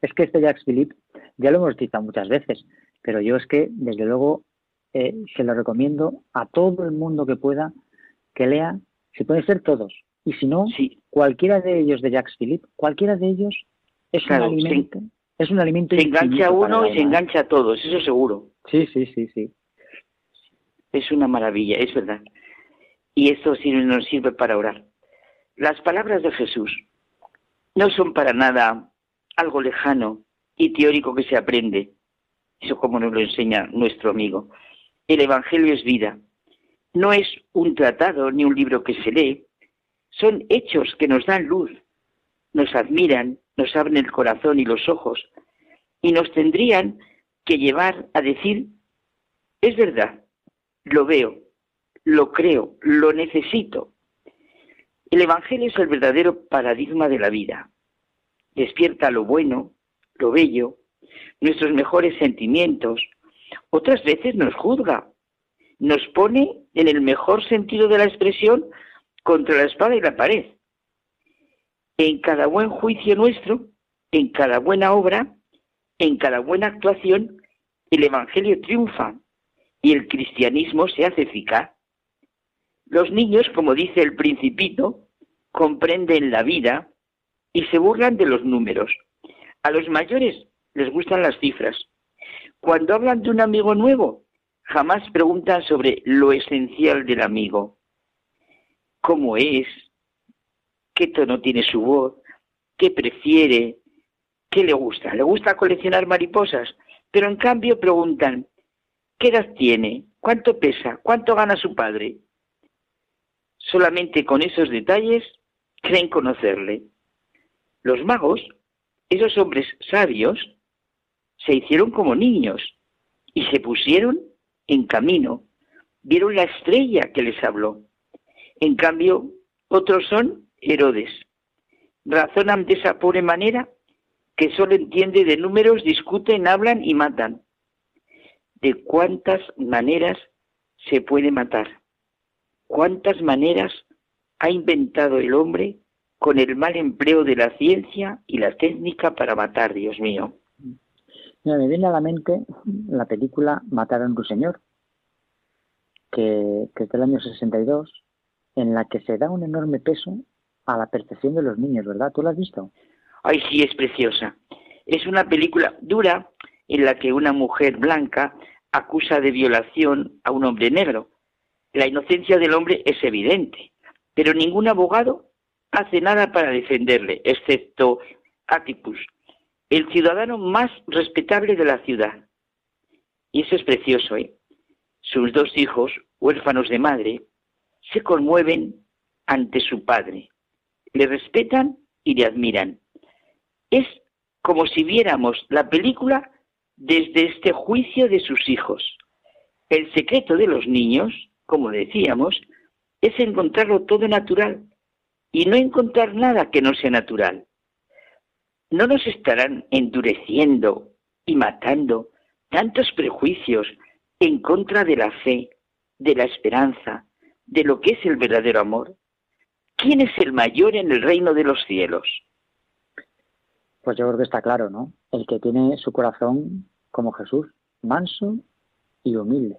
es que este Jacques Philippe ya lo hemos dicho muchas veces, pero yo es que desde luego eh, se lo recomiendo a todo el mundo que pueda que lea, si pueden ser todos, y si no, cualquiera de ellos de Jacques Philippe, cualquiera de ellos es un alimento. Es un alimento. Se engancha uno y se engancha a todos, eso seguro. Sí, sí, sí, sí. Es una maravilla, es verdad. Y esto sí nos sirve para orar. Las palabras de Jesús no son para nada algo lejano y teórico que se aprende. Eso como nos lo enseña nuestro amigo. El Evangelio es vida. No es un tratado ni un libro que se lee. Son hechos que nos dan luz, nos admiran, nos abren el corazón y los ojos y nos tendrían que llevar a decir, es verdad, lo veo, lo creo, lo necesito. El Evangelio es el verdadero paradigma de la vida. Despierta lo bueno, lo bello, nuestros mejores sentimientos. Otras veces nos juzga, nos pone en el mejor sentido de la expresión contra la espada y la pared en cada buen juicio nuestro, en cada buena obra, en cada buena actuación, el Evangelio triunfa y el cristianismo se hace eficaz. Los niños, como dice el principito, comprenden la vida y se burlan de los números. A los mayores les gustan las cifras. Cuando hablan de un amigo nuevo, jamás preguntan sobre lo esencial del amigo. ¿Cómo es? qué tono tiene su voz, qué prefiere, qué le gusta. Le gusta coleccionar mariposas, pero en cambio preguntan, ¿qué edad tiene? ¿Cuánto pesa? ¿Cuánto gana su padre? Solamente con esos detalles creen conocerle. Los magos, esos hombres sabios, se hicieron como niños y se pusieron en camino. Vieron la estrella que les habló. En cambio, otros son Herodes. razonan de esa pobre manera que solo entiende de números, discuten, hablan y matan. ¿De cuántas maneras se puede matar? ¿Cuántas maneras ha inventado el hombre con el mal empleo de la ciencia y la técnica para matar, Dios mío? me viene a la mente la película Matar a un ruiseñor, que, que es del año 62, en la que se da un enorme peso a la percepción de los niños, ¿verdad? ¿Tú la has visto? Ay, sí, es preciosa. Es una película dura en la que una mujer blanca acusa de violación a un hombre negro. La inocencia del hombre es evidente, pero ningún abogado hace nada para defenderle, excepto Atticus, el ciudadano más respetable de la ciudad. Y eso es precioso, ¿eh? Sus dos hijos, huérfanos de madre, se conmueven ante su padre le respetan y le admiran. Es como si viéramos la película desde este juicio de sus hijos. El secreto de los niños, como decíamos, es encontrarlo todo natural y no encontrar nada que no sea natural. No nos estarán endureciendo y matando tantos prejuicios en contra de la fe, de la esperanza, de lo que es el verdadero amor. ¿Quién es el mayor en el reino de los cielos? Pues yo creo que está claro, ¿no? El que tiene su corazón como Jesús, manso y humilde.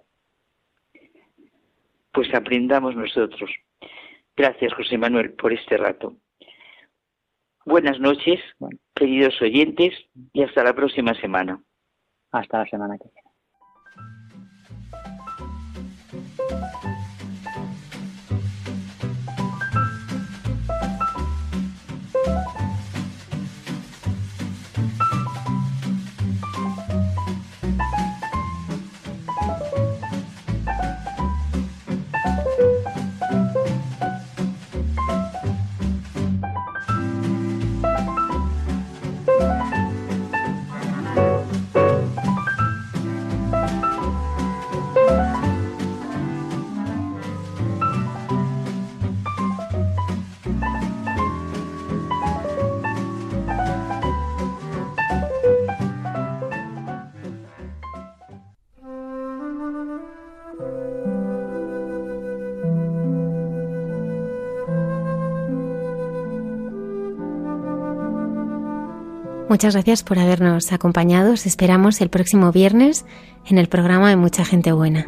Pues aprendamos nosotros. Gracias, José Manuel, por este rato. Buenas noches, queridos oyentes, y hasta la próxima semana. Hasta la semana que viene. Muchas gracias por habernos acompañado. Os esperamos el próximo viernes en el programa de Mucha Gente Buena.